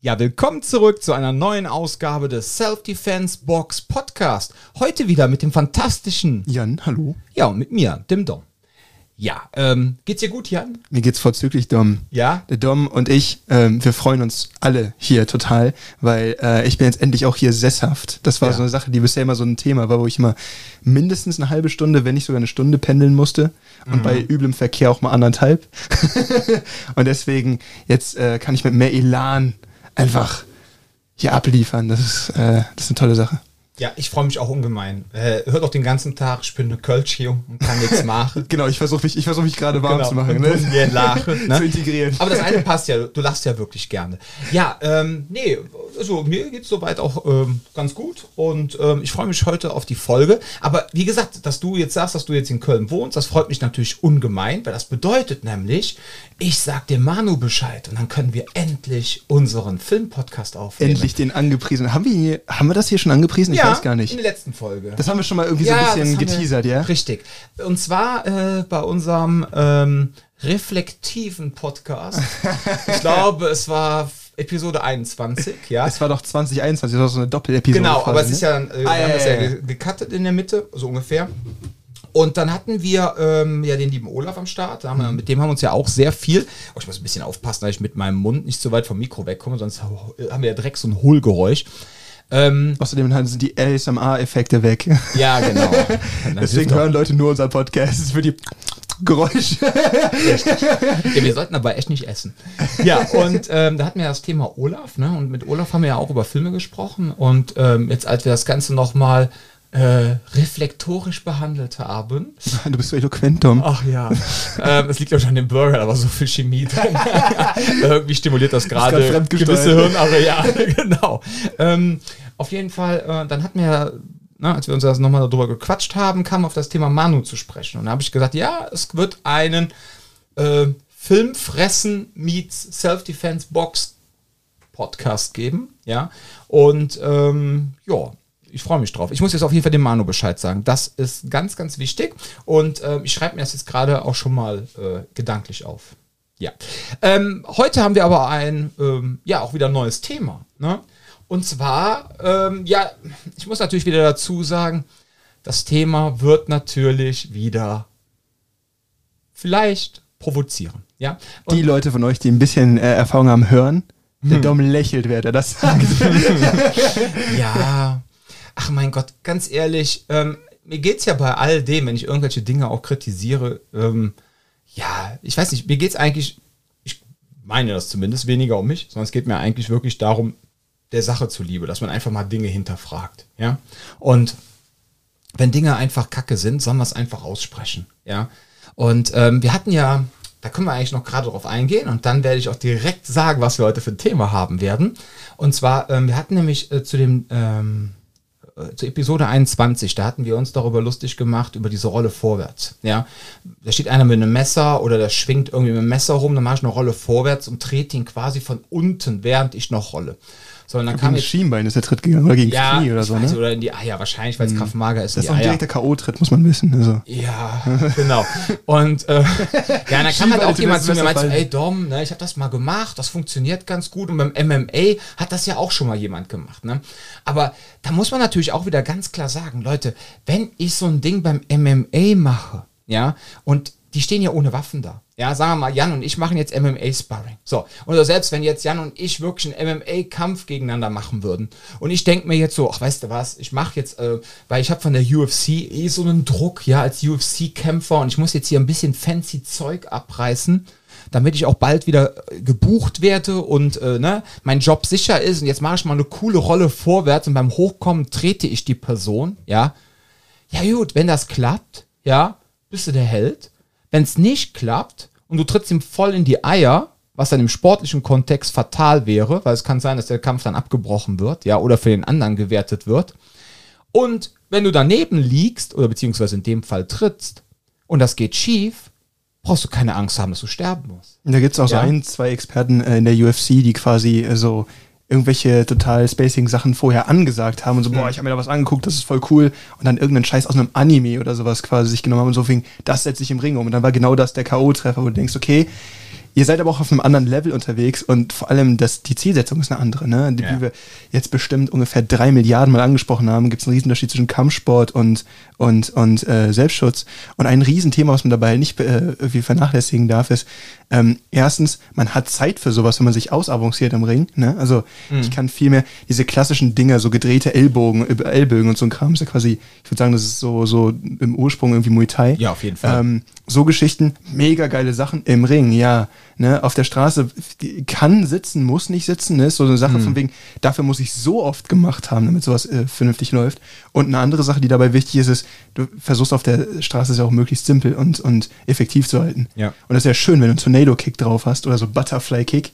Ja, willkommen zurück zu einer neuen Ausgabe des Self-Defense Box Podcast. Heute wieder mit dem fantastischen Jan, hallo. Ja, und mit mir, dem Dom. Ja, ähm, geht's dir gut, Jan? Mir geht's vorzüglich, Dom. Ja? Der Dom und ich, ähm, wir freuen uns alle hier total, weil äh, ich bin jetzt endlich auch hier sesshaft. Das war Ja. so eine Sache, die bisher immer so ein Thema war, wo ich immer mindestens eine halbe Stunde, wenn nicht sogar eine Stunde pendeln musste und bei üblem Verkehr auch mal anderthalb. und deswegen, jetzt äh, kann ich mit mehr Elan einfach hier abliefern. Das ist, äh, das ist eine tolle Sache. Ja, ich freue mich auch ungemein. Äh, hört auch den ganzen Tag, ich bin eine Kölsch hier und kann nichts machen. Genau, ich versuche mich, ich versuch mich gerade warm Genau, zu machen. Ne? wir lachen, ne? zu integrieren. Aber das eine passt ja, du lachst ja wirklich gerne. Ja, ähm, nee, also mir geht's soweit auch ähm, ganz gut und ähm, ich freue mich heute auf die Folge. Aber wie gesagt, dass du jetzt sagst, dass du jetzt in Köln wohnst, das freut mich natürlich ungemein, weil das bedeutet nämlich, ich sag dem Manu Bescheid und dann können wir endlich unseren Filmpodcast aufnehmen. Endlich den angepriesen. Haben wir, hier, haben wir das hier schon angepriesen? Ich ja, weiß gar nicht. in der letzten Folge. Das haben wir schon mal irgendwie Ja, so ein bisschen haben wir- geteasert, ja? Richtig. Und zwar äh, bei unserem ähm, reflektiven Podcast. ich glaube, es war Episode 21, ja. Es war doch 2021, das war so eine Doppel-Episode. Genau, quasi, aber es ne? ist ja, äh, wir Ah, ja, das ja ja, ja. ge- gecuttet in der Mitte, so ungefähr. Und dann hatten wir ähm, ja den lieben Olaf am Start. Haben Mhm. wir, mit dem haben wir uns ja auch sehr viel. Oh, ich muss ein bisschen aufpassen, dass ich mit meinem Mund nicht so weit vom Mikro wegkomme, sonst haben wir ja direkt so ein Hohlgeräusch. Ähm, Außerdem sind die ASMR-Effekte weg. ja, genau. Deswegen hören Leute nur unseren Podcast. Es ist für die Geräusche. Ja, wir sollten aber echt nicht essen. Ja, und ähm, da hatten wir das Thema Olaf, ne? Und mit Olaf haben wir ja auch über Filme gesprochen. Und ähm, jetzt, als wir das Ganze nochmal äh, reflektorisch behandelt haben. Du bist so eloquent, Tom. Ach ja. ähm, es liegt ja schon an dem Burger, war so viel Chemie drin. Irgendwie stimuliert das gerade gewisse Hirnareale. genau. Ähm, auf jeden Fall, äh, dann hatten wir na, als wir uns das nochmal darüber gequatscht haben, kam auf das Thema Manu zu sprechen. Und da habe ich gesagt, ja, es wird einen äh, Filmfressen meets Self-Defense Box Podcast geben. Ja. Und ähm, ja, ich freue mich drauf. Ich muss jetzt auf jeden Fall dem Manu Bescheid sagen. Das ist ganz, ganz wichtig. Und ähm, ich schreibe mir das jetzt gerade auch schon mal äh, gedanklich auf. Ja. Ähm, heute haben wir aber ein, ähm, ja, auch wieder neues Thema. Ne? Und zwar, ähm, ja, ich muss natürlich wieder dazu sagen, das Thema wird natürlich wieder vielleicht provozieren. Ja. Und Die Leute von euch, die ein bisschen äh, Erfahrung haben, hören. Hm. Der Dom lächelt, wer der das sagt. Ja. Ach mein Gott, ganz ehrlich, ähm, mir geht's ja bei all dem, wenn ich irgendwelche Dinge auch kritisiere, ähm, ja, ich weiß nicht, mir geht's eigentlich, ich meine das zumindest, weniger um mich, sondern es geht mir eigentlich wirklich darum, der Sache zuliebe, dass man einfach mal Dinge hinterfragt, ja. Und wenn Dinge einfach kacke sind, sollen wir es einfach aussprechen, ja. Und ähm, wir hatten ja, da können wir eigentlich noch gerade drauf eingehen und dann werde ich auch direkt sagen, was wir heute für ein Thema haben werden. Und zwar, ähm, wir hatten nämlich äh, zu dem, ähm, äh, zu Episode 21, da hatten wir uns darüber lustig gemacht, über diese Rolle vorwärts. Ja, da steht einer mit einem Messer oder der schwingt irgendwie mit einem Messer rum, dann mache ich eine Rolle vorwärts und trete ihn quasi von unten, während ich noch rolle. So, und dann kam Gegen jetzt Schienbein ist der Tritt gegangen oder gegen ja, Knie oder so, weiß, ne? oder in die Eier wahrscheinlich, weil es Kraftmager ist. Das ist auch ein direkter K.O.-Tritt, muss man wissen. Also. Ja, genau. Und äh, ja, dann kam halt auch jemand zu mir und meinte, so, ey Dom, ne, ich habe das mal gemacht, das funktioniert ganz gut. Und beim MMA hat das ja auch schon mal jemand gemacht. Ne? Aber da muss man natürlich auch wieder ganz klar sagen, Leute, wenn ich so ein Ding beim MMA mache, ja, und die stehen ja ohne Waffen da. Ja, sagen wir mal, Jan und ich machen jetzt MMA-Sparring. So, oder selbst wenn jetzt Jan und ich wirklich einen MMA-Kampf gegeneinander machen würden und ich denke mir jetzt so, ach, weißt du was, ich mache jetzt, äh, weil ich habe von der UFC eh so einen Druck, ja, als UFC-Kämpfer und ich muss jetzt hier ein bisschen fancy Zeug abreißen, damit ich auch bald wieder äh, gebucht werde und äh, ne, mein Job sicher ist und jetzt mache ich mal eine coole Rolle vorwärts und beim Hochkommen trete ich die Person, ja. Ja gut, wenn das klappt, ja, bist du der Held. Wenn es nicht klappt und du trittst ihm voll in die Eier, was dann im sportlichen Kontext fatal wäre, weil es kann sein, dass der Kampf dann abgebrochen wird, ja, oder für den anderen gewertet wird. Und wenn du daneben liegst, oder beziehungsweise in dem Fall trittst, und das geht schief, brauchst du keine Angst haben, dass du sterben musst. Und da gibt es auch Ja. so ein, zwei Experten äh, in der UFC, die quasi äh, so irgendwelche total spacing Sachen vorher angesagt haben und so, boah, ich habe mir da was angeguckt, das ist voll cool und dann irgendeinen Scheiß aus einem Anime oder sowas quasi sich genommen haben und so fing, das setze ich im Ring um und dann war genau das der K.O.-Treffer, wo du denkst, okay, Ihr seid aber auch auf einem anderen Level unterwegs und vor allem das, die Zielsetzung ist eine andere. Ne? Die, Ja. Wie wir jetzt bestimmt ungefähr drei Milliarden Mal angesprochen haben, gibt es einen Riesenunterschied zwischen Kampfsport und, und, und äh, Selbstschutz. Und ein Riesenthema, was man dabei nicht äh, irgendwie vernachlässigen darf, ist, ähm, erstens, man hat Zeit für sowas, wenn man sich ausavanciert im Ring. Ne? Also ich kann viel mehr diese klassischen Dinger, so gedrehte Ellbogen, Ellbögen und so ein Kram, ist ja quasi, ich würde sagen, das ist so, so im Ursprung irgendwie Muay Thai. Ja, auf jeden Fall. Ähm, so Geschichten, mega geile Sachen im Ring, ja. Ne, auf der Straße kann sitzen, muss nicht sitzen, ne, ist so eine Sache von wegen, dafür muss ich so oft gemacht haben, damit sowas äh, vernünftig läuft. Und eine andere Sache, die dabei wichtig ist, ist, du versuchst auf der Straße es ja auch möglichst simpel und, und effektiv zu halten. Ja. Und das ist ja schön, wenn du einen Tornado-Kick drauf hast oder so Butterfly-Kick.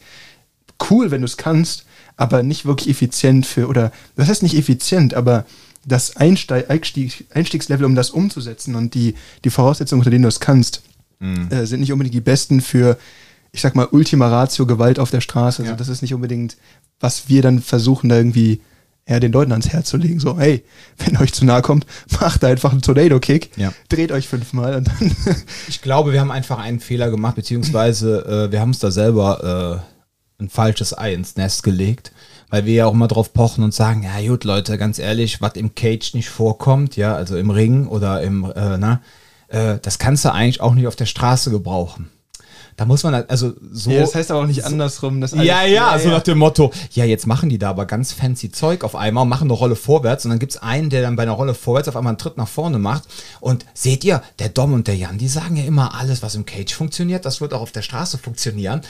Cool, wenn du es kannst, aber nicht wirklich effizient für, oder das heißt nicht effizient, aber das Einsteig, Einstieg, Einstiegslevel, um das umzusetzen und die, die Voraussetzungen, unter denen du es kannst, äh, sind nicht unbedingt die besten für, ich sag mal, Ultima Ratio Gewalt auf der Straße. Also Ja. das ist nicht unbedingt, was wir dann versuchen, da irgendwie ja, den Leuten ans Herz zu legen. So, hey, wenn euch zu nahe kommt, macht einfach einen Tornado-Kick, Ja. dreht euch fünfmal und dann Ich glaube, wir haben einfach einen Fehler gemacht, beziehungsweise äh, wir haben uns da selber äh, ein falsches Ei ins Nest gelegt, weil wir ja auch immer drauf pochen und sagen, ja gut, Leute, ganz ehrlich, was im Cage nicht vorkommt, ja, also im Ring oder im, äh, na, äh, das kannst du eigentlich auch nicht auf der Straße gebrauchen. Da muss man, halt- also so. Ja, das heißt aber auch nicht andersrum. Das alles- Ja, ja, so nach dem Motto, ja, jetzt machen die da aber ganz fancy Zeug auf einmal und machen eine Rolle vorwärts und dann gibt's einen, der dann bei einer Rolle vorwärts auf einmal einen Tritt nach vorne macht. Und seht ihr, der Dom und der Jan, die sagen ja immer, alles, was im Cage funktioniert, das wird auch auf der Straße funktionieren.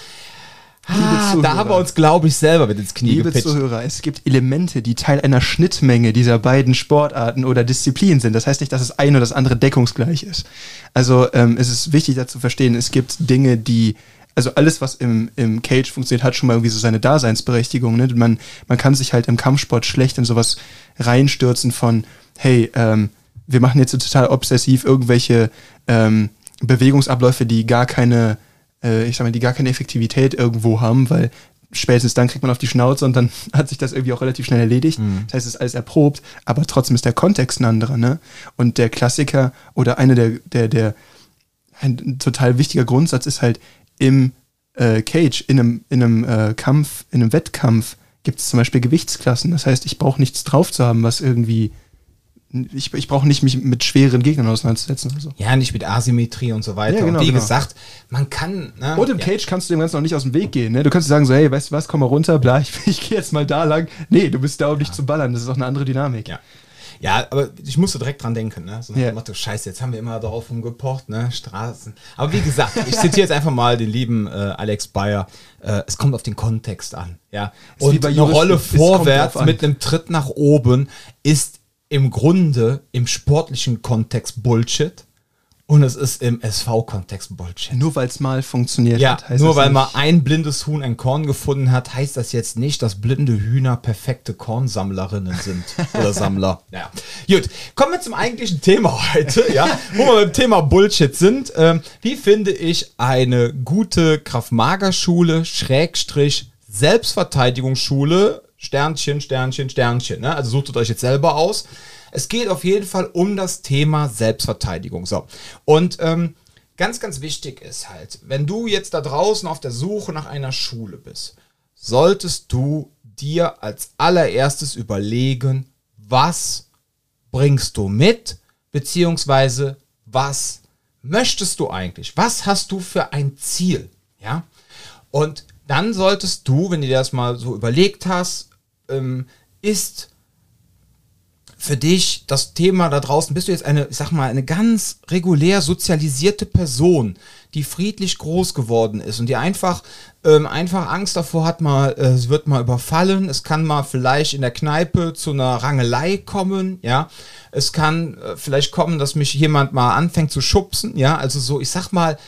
Ah, Zuhörer. da haben wir uns, glaube ich, selber mit ins Knie Liebe gepitcht. Zuhörer, es gibt Elemente, die Teil einer Schnittmenge dieser beiden Sportarten oder Disziplinen sind. Das heißt nicht, dass das eine oder das andere deckungsgleich ist. Also ähm, es ist wichtig, da zu verstehen, es gibt Dinge, die, also alles, was im, im Cage funktioniert, hat schon mal irgendwie so seine Daseinsberechtigung. Ne? Man, man kann sich halt im Kampfsport schlecht in sowas reinstürzen von, hey, ähm, wir machen jetzt so total obsessiv irgendwelche ähm, Bewegungsabläufe, die gar keine äh, ich sag mal, die gar keine Effektivität irgendwo haben, weil spätestens dann kriegt man auf die Schnauze und dann hat sich das irgendwie auch relativ schnell erledigt. Das heißt, es ist alles erprobt, aber trotzdem ist der Kontext ein anderer, ne? Und der Klassiker oder eine der, der, der, ein total wichtiger Grundsatz ist halt im äh, Cage, in einem, in einem äh, Kampf, in einem Wettkampf gibt es zum Beispiel Gewichtsklassen. Das heißt, ich brauche nichts drauf zu haben, was irgendwie ich, ich brauche nicht mich mit schweren Gegnern auseinanderzusetzen. Also. Ja, nicht mit Asymmetrie und so weiter. Ja, genau, und wie genau. gesagt, man kann. Ne, Und im ja. Cage kannst du dem Ganzen noch nicht aus dem Weg gehen. Ne? Du kannst sagen so, hey, weißt du was, komm mal runter, bla, ich, ich gehe jetzt mal da lang. Nee, du bist da, um dich zu ballern. Das ist auch eine andere Dynamik. Ja. Ja, aber ich musste direkt dran denken, ne? So nach Ja. dem Motto, scheiße, jetzt haben wir immer darauf rumgepocht, ne? Straßen. Aber wie gesagt, ich zitiere jetzt einfach mal den lieben äh, Alex Bayer. Äh, es kommt auf den Kontext an, ja. Ist Und eine Rolle vorwärts mit einem Tritt nach oben ist im Grunde im sportlichen Kontext Bullshit. Und es ist im SV-Kontext Bullshit. Nur weil es mal funktioniert Ja, hat, heißt nur weil nicht- mal ein blindes Huhn ein Korn gefunden hat, heißt das jetzt nicht, dass blinde Hühner perfekte Kornsammlerinnen sind oder Sammler. Ja. Gut, kommen wir zum eigentlichen Thema heute, ja, wo wir beim Thema Bullshit sind. Ähm, wie finde ich eine gute Kraft-Mager-Schule, Schrägstrich, Selbstverteidigungsschule, Sternchen, Sternchen, Sternchen. Ne? Also sucht es euch jetzt selber aus. Es geht auf jeden Fall um das Thema Selbstverteidigung. So. Und ähm, ganz, ganz wichtig ist halt, wenn du jetzt da draußen auf der Suche nach einer Schule bist, solltest du dir als allererstes überlegen, was bringst du mit, beziehungsweise was möchtest du eigentlich? Was hast du für ein Ziel? Ja. Und dann solltest du, wenn du dir das mal so überlegt hast, ähm, ist für dich das Thema da draußen, bist du jetzt eine, ich sag mal, eine ganz regulär sozialisierte Person, die friedlich groß geworden ist und die einfach, ähm, einfach Angst davor hat, mal, äh, es wird mal überfallen, es kann mal vielleicht in der Kneipe zu einer Rangelei kommen, ja, es kann äh, vielleicht kommen, dass mich jemand mal anfängt zu schubsen, ja, also so, ich sag mal,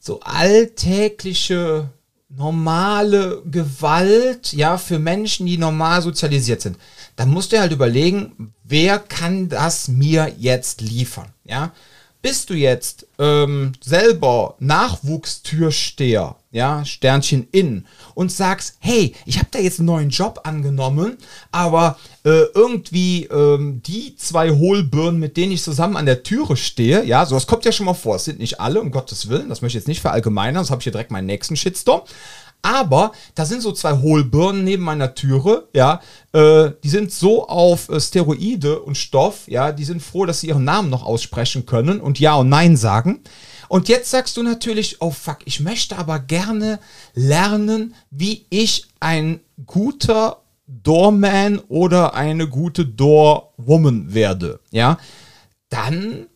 so alltägliche normale Gewalt, ja, für Menschen, die normal sozialisiert sind, dann musst du halt überlegen, wer kann das mir jetzt liefern, ja? Bist du jetzt ähm, selber Nachwuchstürsteher, ja, Sternchen in und sagst, hey, ich habe da jetzt einen neuen Job angenommen, aber äh, irgendwie ähm, die zwei Hohlbirnen, mit denen ich zusammen an der Türe stehe, ja, sowas kommt ja schon mal vor, es sind nicht alle, um Gottes Willen, das möchte ich jetzt nicht verallgemeinern, sonst habe ich hier direkt meinen nächsten Shitstorm, aber da sind so zwei Hohlbirnen neben meiner Türe, ja, äh, die sind so auf äh, Steroide und Stoff, ja, die sind froh, dass sie ihren Namen noch aussprechen können und Ja und Nein sagen. Und jetzt sagst du natürlich, oh fuck, ich möchte aber gerne lernen, wie ich ein guter Doorman oder eine gute Doorwoman werde, ja. Dann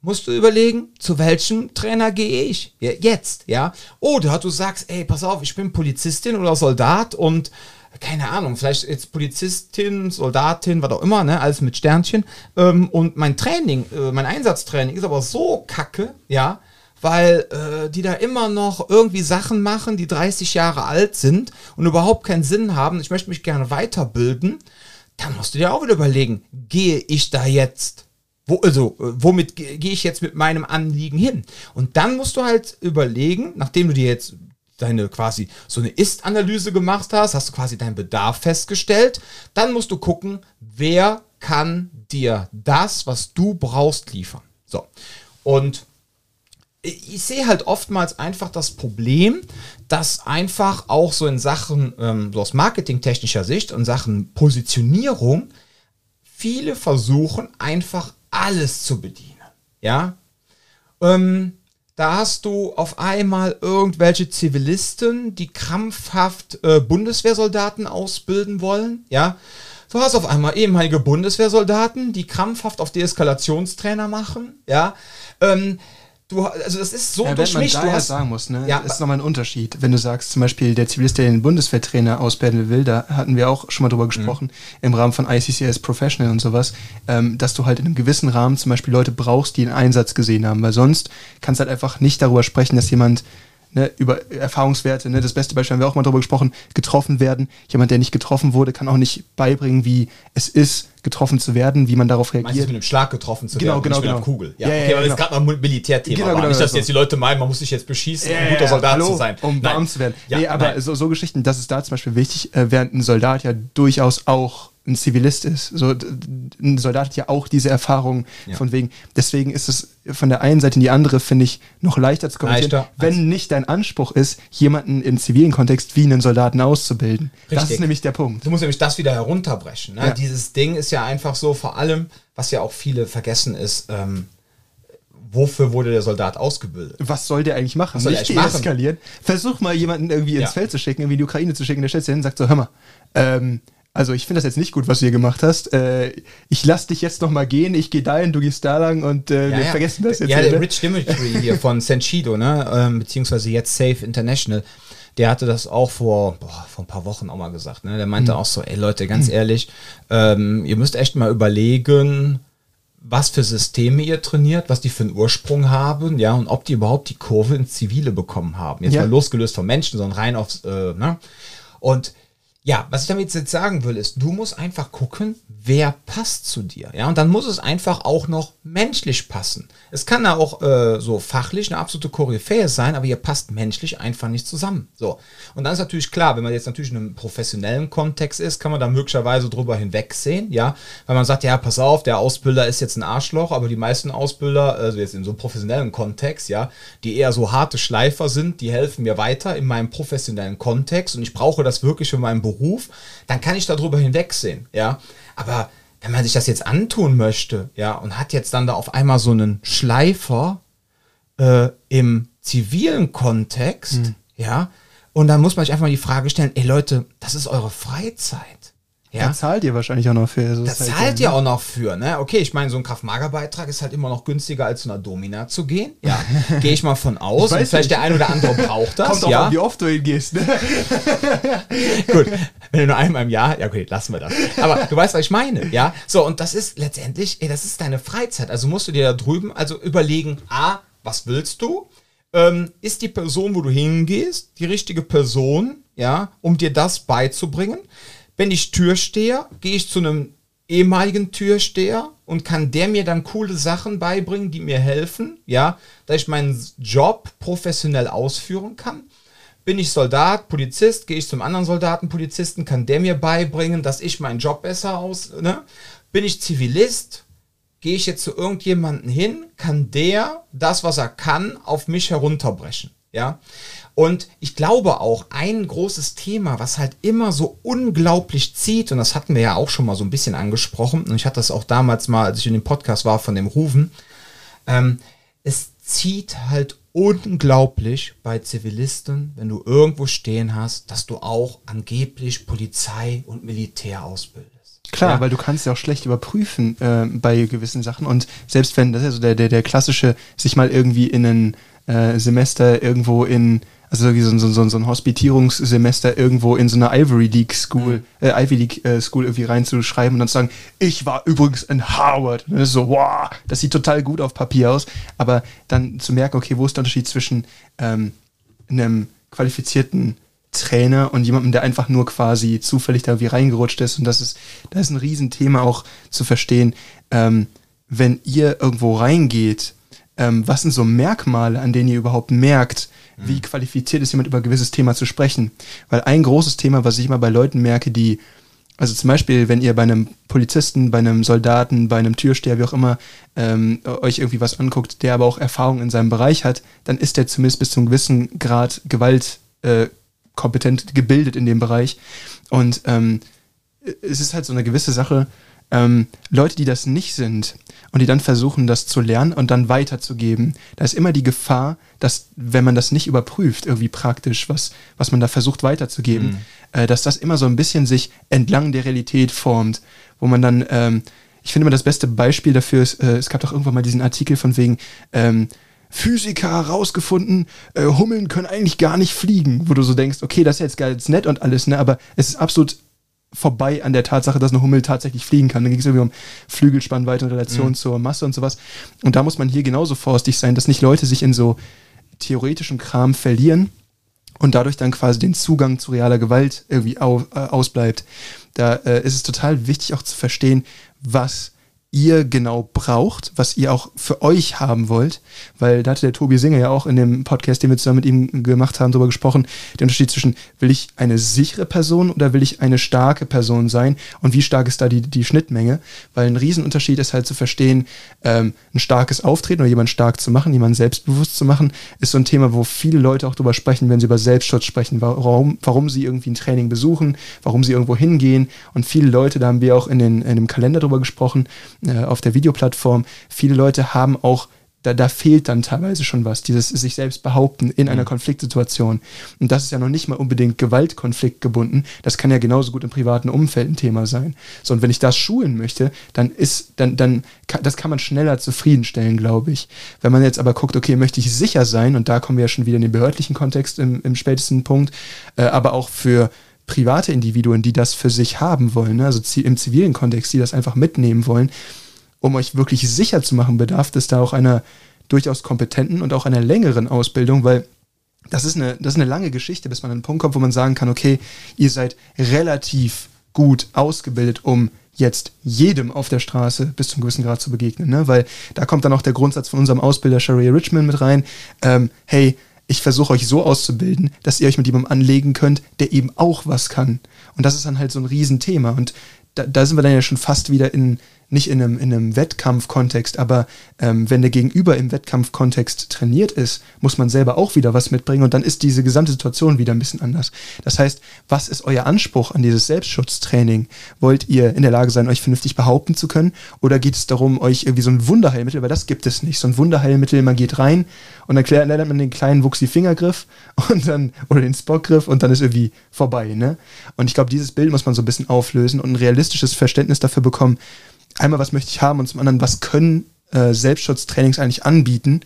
musst du überlegen, zu welchem Trainer gehe ich jetzt, ja? Oder du sagst, ey, pass auf, ich bin Polizistin oder Soldat und keine Ahnung, vielleicht jetzt Polizistin, Soldatin, was auch immer, ne, alles mit Sternchen. Ähm, und mein Training, äh, mein Einsatztraining ist aber so kacke, ja, weil äh, die da immer noch irgendwie Sachen machen, die 30 Jahre alt sind und überhaupt keinen Sinn haben. Ich möchte mich gerne weiterbilden. Da musst du dir auch wieder überlegen, gehe ich da jetzt wo, also, äh, womit gehe ich jetzt mit meinem Anliegen hin? Und dann musst du halt überlegen, nachdem du dir jetzt deine quasi so eine Ist-Analyse gemacht hast, hast du quasi deinen Bedarf festgestellt, dann musst du gucken, wer kann dir das, was du brauchst, liefern. So. Und ich sehe halt oftmals einfach das Problem, dass einfach auch so in Sachen, ähm, so aus marketingtechnischer Sicht und Sachen Positionierung, viele versuchen einfach alles zu bedienen. Ja? Ähm, da hast du auf einmal irgendwelche Zivilisten, die krampfhaft äh, Bundeswehrsoldaten ausbilden wollen. Ja? Du hast auf einmal ehemalige Bundeswehrsoldaten, die krampfhaft auf Deeskalationstrainer machen. Ja? Ähm, du, also das ist so ja, durchmischt. Man da du hast, sagen muss, ne? Ja, ist nochmal ein Unterschied. Wenn du sagst, zum Beispiel der Zivilist, der den Bundeswehrtrainer ausbilden will, da hatten wir auch schon mal drüber gesprochen, mhm. im Rahmen von ICCS Professional und sowas, ähm, dass du halt in einem gewissen Rahmen zum Beispiel Leute brauchst, die einen Einsatz gesehen haben, weil sonst kannst du halt einfach nicht darüber sprechen, dass jemand ne, über Erfahrungswerte, ne, das beste Beispiel haben wir auch mal darüber gesprochen, getroffen werden. Jemand, der nicht getroffen wurde, kann auch nicht beibringen, wie es ist, getroffen zu werden, wie man darauf reagiert. Meinst du, mit einem Schlag getroffen zu genau, werden, genau, nicht genau. mit einer Kugel. Ja, ja, okay, ja, aber genau. das ist gerade mal ein Militärthema. Genau, genau, nicht, dass so. jetzt die Leute meinen, man muss sich jetzt beschießen, um ein guter ja, Soldat hallo, zu sein. Um warm zu werden. Ja, nee, aber so, so Geschichten, das ist da zum Beispiel wichtig, äh, während ein Soldat ja durchaus auch ein Zivilist ist. So, ein Soldat hat ja auch diese Erfahrung Ja. von wegen. Deswegen ist es von der einen Seite in die andere, finde ich, noch leichter zu kommentieren, Leichter. wenn nicht dein Anspruch ist, jemanden im zivilen Kontext wie einen Soldaten auszubilden. Das Richtig. ist nämlich der Punkt. Du musst nämlich das wieder herunterbrechen. Ne? Ja. Dieses Ding ist ja einfach so, vor allem, was ja auch viele vergessen ist, ähm, wofür wurde der Soldat ausgebildet? Was soll der eigentlich machen? Was soll Nicht deeskalieren. Versuch mal jemanden irgendwie ins Ja. Feld zu schicken, irgendwie in die Ukraine zu schicken, der stellt sich hin und sagt so, hör mal, ähm, also ich finde das jetzt nicht gut, was du hier gemacht hast. Äh, ich lass dich jetzt noch mal gehen, ich gehe dahin, du gehst da lang und äh, wir vergessen das jetzt Ja, hier, der ne? Rich Dimitri hier von Senshido, ne? ähm, beziehungsweise jetzt Safe International, der hatte das auch vor, boah, vor ein paar Wochen auch mal gesagt. Ne? Der meinte Mhm. auch so, ey Leute, ganz ehrlich, ähm, ihr müsst echt mal überlegen, was für Systeme ihr trainiert, was die für einen Ursprung haben, ja, und ob die überhaupt die Kurve ins Zivile bekommen haben. Jetzt Ja. mal losgelöst vom Menschen, sondern rein aufs, äh, ne? Und ja, was ich damit jetzt sagen will, ist, du musst einfach gucken, wer passt zu dir. Ja, und dann muss es einfach auch noch menschlich passen. Es kann ja auch äh, so fachlich eine absolute Koryphäe sein, aber ihr passt menschlich einfach nicht zusammen. So. Und dann ist natürlich klar, wenn man jetzt natürlich in einem professionellen Kontext ist, kann man da möglicherweise drüber hinwegsehen, ja, weil man sagt, ja, pass auf, der Ausbilder ist jetzt ein Arschloch, aber die meisten Ausbilder, also jetzt in so einem professionellen Kontext, ja, die eher so harte Schleifer sind, die helfen mir weiter in meinem professionellen Kontext und ich brauche das wirklich für meinen Beruf, dann kann ich darüber hinwegsehen, ja. Aber wenn man sich das jetzt antun möchte, ja, und hat jetzt dann da auf einmal so einen Schleifer äh, im zivilen Kontext, ja, und dann muss man sich einfach mal die Frage stellen, ey Leute, das ist eure Freizeit. Ja, Da zahlt ihr wahrscheinlich auch noch für. So das halt zahlt so, ihr auch noch für, ne? Okay, ich meine, so ein Kraft-Mager-Beitrag ist halt immer noch günstiger als zu einer Domina zu gehen. Ja, gehe ich mal von aus. Und vielleicht nicht. der ein oder andere braucht das. Kommt auch ja, an, wie oft du hingehst. Ne? gut. Wenn du nur einmal im Jahr, ja, okay, lassen wir das. Aber du weißt, was ich meine, ja? So, und das ist letztendlich, ey, das ist deine Freizeit. Also musst du dir da drüben also überlegen, A, was willst du? Ähm, ist die Person, wo du hingehst, die richtige Person, ja, um dir das beizubringen? Wenn ich Türsteher, gehe ich zu einem ehemaligen Türsteher und kann der mir dann coole Sachen beibringen, die mir helfen, ja, dass ich meinen Job professionell ausführen kann. bin ich Soldat, Polizist, gehe ich zum anderen Soldaten, Polizisten, kann der mir beibringen, dass ich meinen Job besser aus, ne? Bin ich Zivilist, gehe ich jetzt zu irgendjemanden hin, kann der das, was er kann, auf mich herunterbrechen, ja? Und ich glaube auch, ein großes Thema, was halt immer so unglaublich zieht, und das hatten wir ja auch schon mal so ein bisschen angesprochen, und ich hatte das auch damals mal, als ich in dem Podcast war von dem Rufen, ähm, es zieht halt unglaublich bei Zivilisten, wenn du irgendwo stehen hast, dass du auch angeblich Polizei und Militär ausbildest. Klar, ja. weil du kannst ja auch schlecht überprüfen äh, bei gewissen Sachen und selbst wenn, das ist ja so der, der, der klassische, sich mal irgendwie in ein äh, Semester irgendwo in also so, so, so, so ein Hospitierungssemester irgendwo in so einer Ivory League School, mhm. äh, Ivy League äh, School irgendwie reinzuschreiben und dann zu sagen, ich war übrigens in Harvard. Und dann ist so, wow, das sieht total gut auf Papier aus. Aber dann zu merken, okay, wo ist der Unterschied zwischen ähm, einem qualifizierten Trainer und jemandem, der einfach nur quasi zufällig da wie reingerutscht ist. Und das ist, das ist ein Riesenthema auch zu verstehen, ähm, wenn ihr irgendwo reingeht, ähm, was sind so Merkmale, an denen ihr überhaupt merkt, wie qualifiziert ist jemand über ein gewisses Thema zu sprechen. Weil ein großes Thema, was ich immer bei Leuten merke, die, also zum Beispiel, wenn ihr bei einem Polizisten, bei einem Soldaten, bei einem Türsteher, wie auch immer, ähm, euch irgendwie was anguckt, der aber auch Erfahrung in seinem Bereich hat, dann ist der zumindest bis zu einem gewissen Grad gewaltkompetent äh, gebildet in dem Bereich. Und ähm, es ist halt so eine gewisse Sache, ähm, Leute, die das nicht sind und die dann versuchen, das zu lernen und dann weiterzugeben, da ist immer die Gefahr, dass, wenn man das nicht überprüft, irgendwie praktisch, was, was man da versucht weiterzugeben, mhm. äh, dass das immer so ein bisschen sich entlang der Realität formt, wo man dann, ähm, ich finde immer das beste Beispiel dafür ist, äh, es gab doch irgendwann mal diesen Artikel von wegen, ähm, Physiker herausgefunden, äh, Hummeln können eigentlich gar nicht fliegen, wo du so denkst, okay, das ist jetzt ganz nett und alles, ne, aber es ist absolut vorbei an der Tatsache, dass eine Hummel tatsächlich fliegen kann. Dann ging es irgendwie um Flügelspannweite in Relation mhm. zur Masse und sowas. Und da muss man hier genauso vorsichtig sein, dass nicht Leute sich in so theoretischem Kram verlieren und dadurch dann quasi den Zugang zu realer Gewalt irgendwie au, äh, ausbleibt. Da äh, ist es total wichtig auch zu verstehen, was ihr genau braucht, was ihr auch für euch haben wollt, weil da hatte der Tobi Singer ja auch in dem Podcast, den wir zusammen mit ihm gemacht haben, darüber gesprochen, der Unterschied zwischen, will ich eine sichere Person oder will ich eine starke Person sein? Und wie stark ist da die, die Schnittmenge, weil ein Riesenunterschied ist halt zu verstehen, ähm, ein starkes Auftreten oder jemanden stark zu machen, jemanden selbstbewusst zu machen, ist so ein Thema, wo viele Leute auch drüber sprechen, wenn sie über Selbstschutz sprechen, warum, warum sie irgendwie ein Training besuchen, warum sie irgendwo hingehen. Und viele Leute, da haben wir auch in, den, in dem Kalender drüber gesprochen, äh, auf der Videoplattform, viele Leute haben auch da, da fehlt dann teilweise schon was, dieses sich selbst behaupten in einer mhm. Konfliktsituation. Und das ist ja noch nicht mal unbedingt Gewaltkonflikt gebunden. Das kann ja genauso gut im privaten Umfeld ein Thema sein. So, und wenn ich das schulen möchte, dann ist, dann, dann, das kann man schneller zufriedenstellen, glaube ich. Wenn man jetzt aber guckt, okay, möchte ich sicher sein, und da kommen wir ja schon wieder in den behördlichen Kontext im, im spätesten Punkt, äh, aber auch für private Individuen, die das für sich haben wollen, ne? also im zivilen Kontext, die das einfach mitnehmen wollen, um euch wirklich sicher zu machen, bedarf es da auch einer durchaus kompetenten und auch einer längeren Ausbildung, weil das ist eine, das ist eine lange Geschichte, bis man an einen Punkt kommt, wo man sagen kann, okay, ihr seid relativ gut ausgebildet, um jetzt jedem auf der Straße bis zum gewissen Grad zu begegnen. Ne? Weil da kommt dann auch der Grundsatz von unserem Ausbilder Sharia Richmond mit rein. Ähm, hey, ich versuche euch so auszubilden, dass ihr euch mit jemandem anlegen könnt, der eben auch was kann. Und das ist dann halt so ein Riesenthema. Und da, da sind wir dann ja schon fast wieder in, nicht in einem, in einem Wettkampfkontext, aber ähm, wenn der Gegenüber im Wettkampfkontext trainiert ist, muss man selber auch wieder was mitbringen und dann ist diese gesamte Situation wieder ein bisschen anders. Das heißt, was ist euer Anspruch an dieses Selbstschutztraining? Wollt ihr in der Lage sein, euch vernünftig behaupten zu können oder geht es darum, euch irgendwie so ein Wunderheilmittel, weil das gibt es nicht, so ein Wunderheilmittel, man geht rein und dann lernt man den kleinen Wuchsi-Fingergriff und dann, oder den Spockgriff und dann ist irgendwie vorbei, ne? Und ich glaube, dieses Bild muss man so ein bisschen auflösen und ein realistisches Verständnis dafür bekommen, einmal, was möchte ich haben und zum anderen, was können äh, Selbstschutztrainings eigentlich anbieten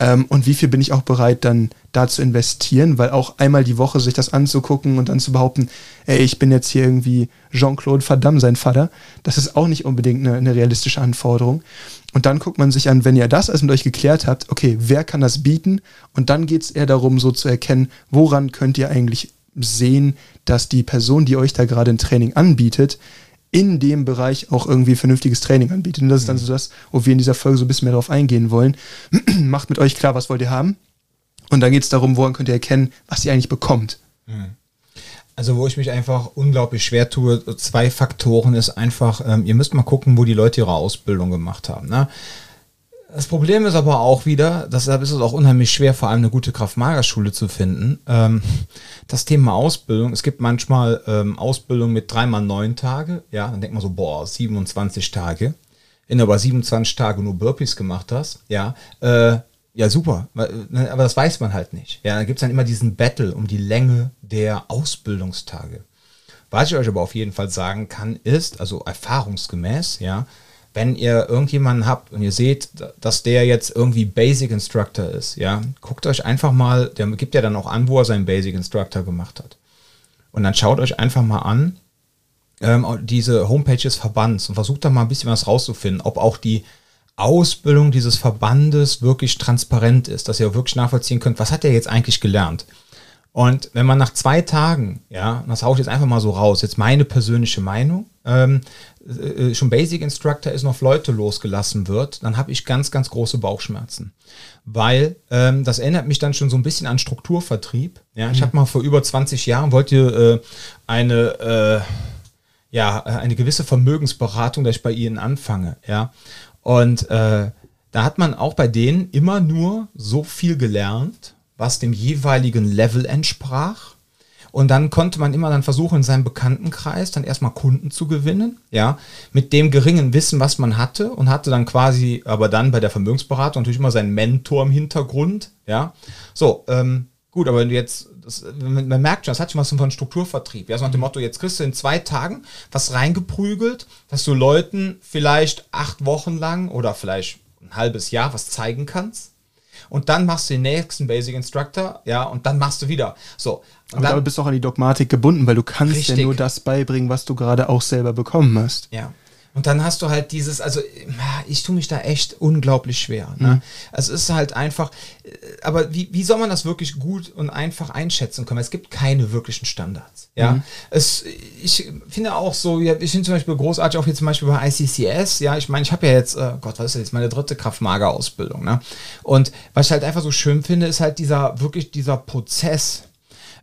ähm, und wie viel bin ich auch bereit dann da zu investieren, weil auch einmal die Woche sich das anzugucken und dann zu behaupten, ey, ich bin jetzt hier irgendwie Jean-Claude Verdammt, sein Vater, das ist auch nicht unbedingt eine, eine realistische Anforderung. Und dann guckt man sich an, wenn ihr das alles mit euch geklärt habt, okay, wer kann das bieten? Und dann geht es eher darum, so zu erkennen, woran könnt ihr eigentlich sehen, dass die Person, die euch da gerade ein Training anbietet, in dem Bereich auch irgendwie vernünftiges Training anbietet. Und das ist dann so das, wo wir in dieser Folge so ein bisschen mehr drauf eingehen wollen. Macht mit euch klar, was wollt ihr haben? Und dann geht es darum, woran könnt ihr erkennen, was ihr eigentlich bekommt. Also wo ich mich einfach unglaublich schwer tue, zwei Faktoren ist einfach, ähm, ihr müsst mal gucken, wo die Leute ihre Ausbildung gemacht haben. Ne? Das Problem ist aber auch wieder, deshalb ist es auch unheimlich schwer, vor allem eine gute Kraft-Mager-Schule zu finden. Ähm, das Thema Ausbildung, es gibt manchmal ähm, Ausbildung mit dreimal neun Tage, ja, dann denkt man so, boah, 27 Tage. Wenn du aber 27 Tage nur Burpees gemacht hast, ja, äh, ja, super, ne, aber das weiß man halt nicht. Ja, da gibt es dann immer diesen Battle um die Länge der Ausbildungstage. Was ich euch aber auf jeden Fall sagen kann, ist, also erfahrungsgemäß, ja, wenn ihr irgendjemanden habt und ihr seht, dass der jetzt irgendwie Basic Instructor ist, ja, guckt euch einfach mal, der gibt ja dann auch an, wo er seinen Basic Instructor gemacht hat. Und dann schaut euch einfach mal an, ähm, diese Homepage des Verbands und versucht da mal ein bisschen was rauszufinden, ob auch die Ausbildung dieses Verbandes wirklich transparent ist, dass ihr wirklich nachvollziehen könnt, was hat er jetzt eigentlich gelernt. Und wenn man nach zwei Tagen, ja, das haue ich jetzt einfach mal so raus, jetzt meine persönliche Meinung, ähm, äh, schon Basic Instructor ist, noch Leute losgelassen wird, dann habe ich ganz, ganz große Bauchschmerzen. Weil ähm, das erinnert mich dann schon so ein bisschen an Strukturvertrieb. Ja, ich mhm. habe mal vor über 20 Jahren wollte äh, eine, äh, ja, eine gewisse Vermögensberatung, dass ich bei ihnen anfange. Ja. Und äh, da hat man auch bei denen immer nur so viel gelernt, was dem jeweiligen Level entsprach. Und dann konnte man immer dann versuchen, in seinem Bekanntenkreis dann erstmal Kunden zu gewinnen, ja, mit dem geringen Wissen, was man hatte und hatte dann quasi, aber dann bei der Vermögensberatung natürlich immer seinen Mentor im Hintergrund, ja. So, ähm, gut, aber wenn du jetzt, das, man, man, merkt schon, das hat schon was von Strukturvertrieb, ja, so nach dem Motto, jetzt kriegst du in zwei Tagen was reingeprügelt, dass du Leuten vielleicht acht Wochen lang oder vielleicht ein halbes Jahr was zeigen kannst und dann machst du den nächsten Basic Instructor, ja, und dann machst du wieder. So. Und Aber dann, bist du auch an die Dogmatik gebunden, weil du kannst richtig. ja nur das beibringen, was du gerade auch selber bekommen hast. Ja. Und dann hast du halt dieses, also ich tue mich da echt unglaublich schwer. Ne? Mhm. Also es ist halt einfach, äh, aber wie, wie soll man das wirklich gut und einfach einschätzen können? Es gibt keine wirklichen Standards. Ja, mhm. es, ich finde auch so, ja, ich finde zum Beispiel großartig auch hier zum Beispiel bei ICCS. Ja, ich meine, ich habe ja jetzt, äh, Gott, was ist das jetzt meine dritte Kraftmager-Ausbildung. Ne? Und was ich halt einfach so schön finde, ist halt dieser wirklich dieser Prozess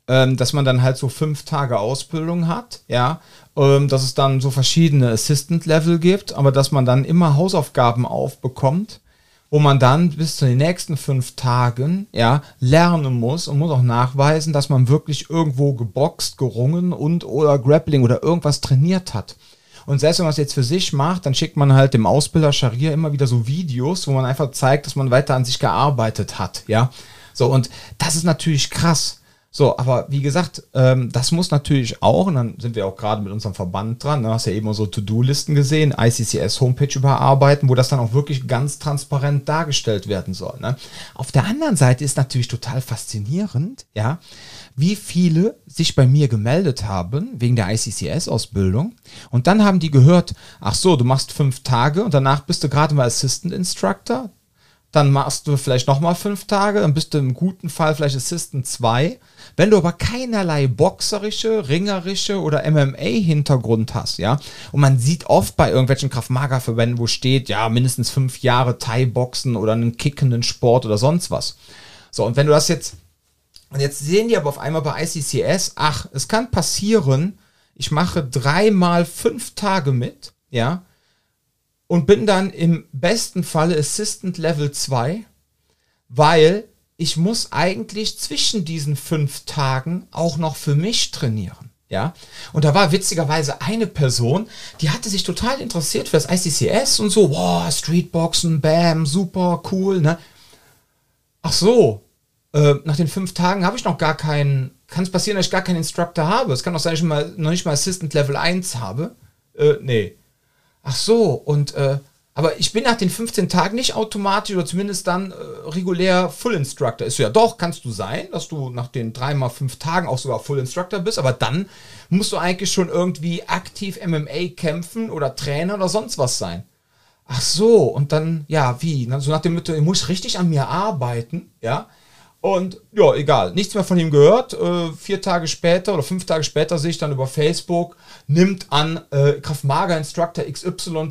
ähm, dass man dann halt so fünf Tage Ausbildung hat, ja, ähm, dass es dann so verschiedene Assistant-Level gibt, aber dass man dann immer Hausaufgaben aufbekommt, wo man dann bis zu den nächsten fünf Tagen ja lernen muss und muss auch nachweisen, dass man wirklich irgendwo geboxt, gerungen und oder Grappling oder irgendwas trainiert hat. Und selbst wenn man es jetzt für sich macht, dann schickt man halt dem Ausbilder Scharia immer wieder so Videos, wo man einfach zeigt, dass man weiter an sich gearbeitet hat, ja. So, und das ist natürlich krass. So, aber wie gesagt, ähm, das muss natürlich auch, und dann sind wir auch gerade mit unserem Verband dran, du ne, hast ja eben so To-Do-Listen gesehen, ICCS Homepage überarbeiten, wo das dann auch wirklich ganz transparent dargestellt werden soll. Ne? Auf der anderen Seite ist natürlich total faszinierend, ja, wie viele sich bei mir gemeldet haben wegen der ICCS-Ausbildung und dann haben die gehört, ach so, du machst fünf Tage und danach bist du gerade mal Assistant Instructor, dann machst du vielleicht nochmal fünf Tage, dann bist du im guten Fall vielleicht Assistant 2 wenn du aber keinerlei boxerische, ringerische oder MMA-Hintergrund hast, ja, und man sieht oft bei irgendwelchen Kraft-Mager-Verbänden, wo steht, ja, mindestens fünf Jahre Thai-Boxen oder einen kickenden Sport oder sonst was. So, und wenn du das jetzt, und jetzt sehen die aber auf einmal bei ICCS, ach, es kann passieren, ich mache dreimal fünf Tage mit, ja, und bin dann im besten Falle Assistant Level 2, weil ich muss eigentlich zwischen diesen fünf Tagen auch noch für mich trainieren. Ja, und da war witzigerweise eine Person, die hatte sich total interessiert für das ICCS und so, wow, Streetboxen, bam, super, cool, ne? Ach so, äh, nach den fünf Tagen habe ich noch gar keinen, kann es passieren, dass ich gar keinen Instructor habe. Es kann auch sein, dass ich mal, noch nicht mal Assistant Level 1 habe. Äh, nee. Ach so, und äh, aber ich bin nach den 15 Tagen nicht automatisch oder zumindest dann äh, regulär Full Instructor. Ist ja doch, kannst du sein, dass du nach den drei mal fünf Tagen auch sogar Full Instructor bist, aber dann musst du eigentlich schon irgendwie aktiv MMA kämpfen oder Trainer oder sonst was sein. Ach so, und dann, ja, wie? So nach dem Motto, ich muss richtig an mir arbeiten, ja. Und ja, egal, nichts mehr von ihm gehört. Äh, vier Tage später oder fünf Tage später sehe ich dann über Facebook, nimmt an äh, Kraftmager Instructor XY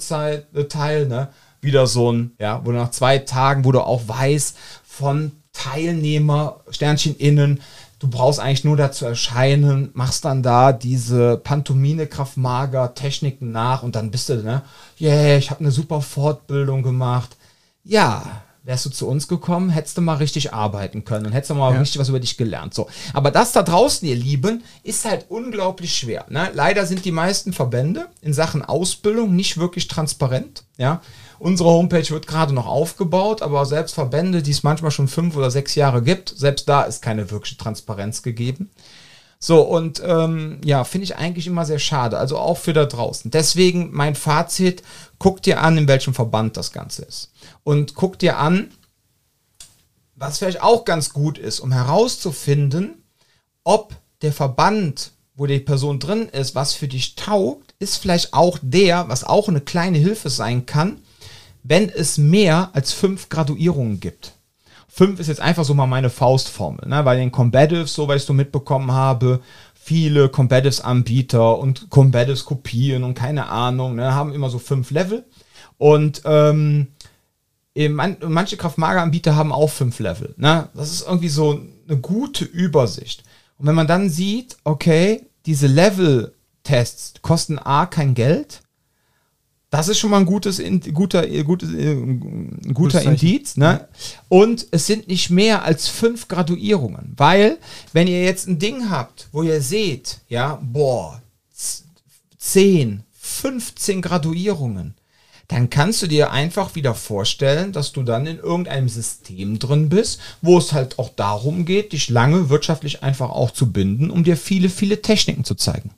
äh, teil, ne? Wieder so ein, ja, wo du nach zwei Tagen, wo du auch weißt, von Teilnehmer, Sternchen innen, du brauchst eigentlich nur dazu erscheinen, machst dann da diese Pantomine, Kraftmager, Techniken nach und dann bist du, ne, yeah, ich habe eine super Fortbildung gemacht. Ja, wärst du zu uns gekommen, hättest du mal richtig arbeiten können und hättest du mal ja. richtig was über dich gelernt. So. Aber das da draußen, ihr Lieben, ist halt unglaublich schwer. Ne? Leider sind die meisten Verbände in Sachen Ausbildung nicht wirklich transparent. Ja? Unsere Homepage wird gerade noch aufgebaut, aber selbst Verbände, die es manchmal schon fünf oder sechs Jahre gibt, selbst da ist keine wirkliche Transparenz gegeben. So, und ähm, ja, finde ich eigentlich immer sehr schade. Also auch für da draußen. Deswegen mein Fazit, guck dir an, in welchem Verband das Ganze ist. Und guck dir an, was vielleicht auch ganz gut ist, um herauszufinden, ob der Verband, wo die Person drin ist, was für dich taugt, ist vielleicht auch der, was auch eine kleine Hilfe sein kann, wenn es mehr als fünf Graduierungen gibt. Fünf ist jetzt einfach so mal meine Faustformel, ne? weil den Combatives, so weil ich so mitbekommen habe, viele Combatives-Anbieter und Combatives kopieren und keine Ahnung, ne? haben immer so fünf Level. Und ähm, manche Kraftmager-Anbieter haben auch fünf Level. Ne? Das ist irgendwie so eine gute Übersicht. Und wenn man dann sieht, okay, diese Level-Tests kosten A kein Geld, das ist schon mal ein gutes, guter, gutes, äh, guter Indiz. Ne? Und es sind nicht mehr als fünf Graduierungen. Weil, wenn ihr jetzt ein Ding habt, wo ihr seht, ja, boah, 10, 15 Graduierungen, dann kannst du dir einfach wieder vorstellen, dass du dann in irgendeinem System drin bist, wo es halt auch darum geht, dich lange wirtschaftlich einfach auch zu binden, um dir viele, viele Techniken zu zeigen.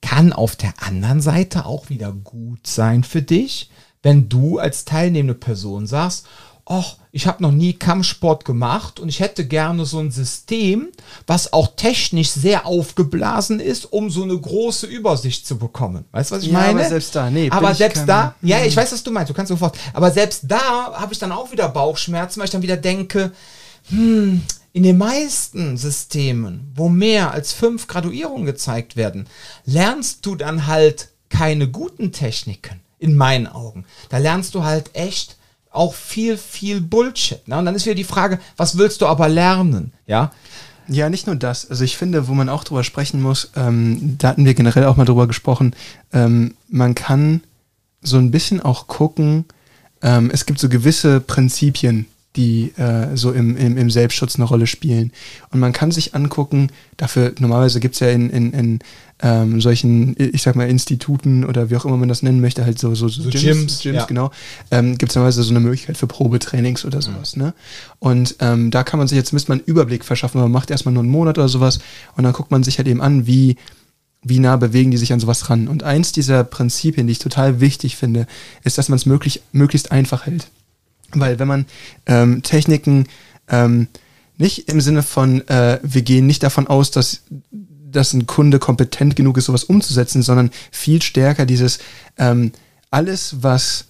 Kann auf der anderen Seite auch wieder gut sein für dich, wenn du als teilnehmende Person sagst, ach, ich habe noch nie Kampfsport gemacht und ich hätte gerne so ein System, was auch technisch sehr aufgeblasen ist, um so eine große Übersicht zu bekommen. Weißt du, was ich ja, meine? Aber selbst da, nee. Aber selbst da, ja, ich weiß, was du meinst, du kannst sofort. Aber selbst da habe ich dann auch wieder Bauchschmerzen, weil ich dann wieder denke, hm, in den meisten Systemen, wo mehr als fünf Graduierungen gezeigt werden, lernst du dann halt keine guten Techniken, in meinen Augen. Da lernst du halt echt auch viel, viel Bullshit. Ne? Und dann ist wieder die Frage, was willst du aber lernen? Ja. Ja, nicht nur das. Also ich finde, wo man auch drüber sprechen muss, ähm, da hatten wir generell auch mal drüber gesprochen, ähm, man kann so ein bisschen auch gucken, ähm, es gibt so gewisse Prinzipien, die äh, so im, im, im, Selbstschutz eine Rolle spielen. Und man kann sich angucken, dafür normalerweise gibt es ja in, in, in ähm, solchen, ich sag mal, Instituten oder wie auch immer man das nennen möchte, halt so, so, so, so Gyms, Gyms, Gyms ja. genau, ähm, gibt es normalerweise so eine Möglichkeit für Probetrainings oder sowas. Mhm. Ne? Und ähm, da kann man sich jetzt müsste man einen Überblick verschaffen, man macht erstmal nur einen Monat oder sowas und dann guckt man sich halt eben an, wie wie nah bewegen die sich an sowas ran. Und eins dieser Prinzipien, die ich total wichtig finde, ist, dass man es möglich, möglichst einfach hält. Weil wenn man ähm, Techniken ähm, nicht im Sinne von, äh, wir gehen nicht davon aus, dass, dass ein Kunde kompetent genug ist, sowas umzusetzen, sondern viel stärker dieses ähm, alles, was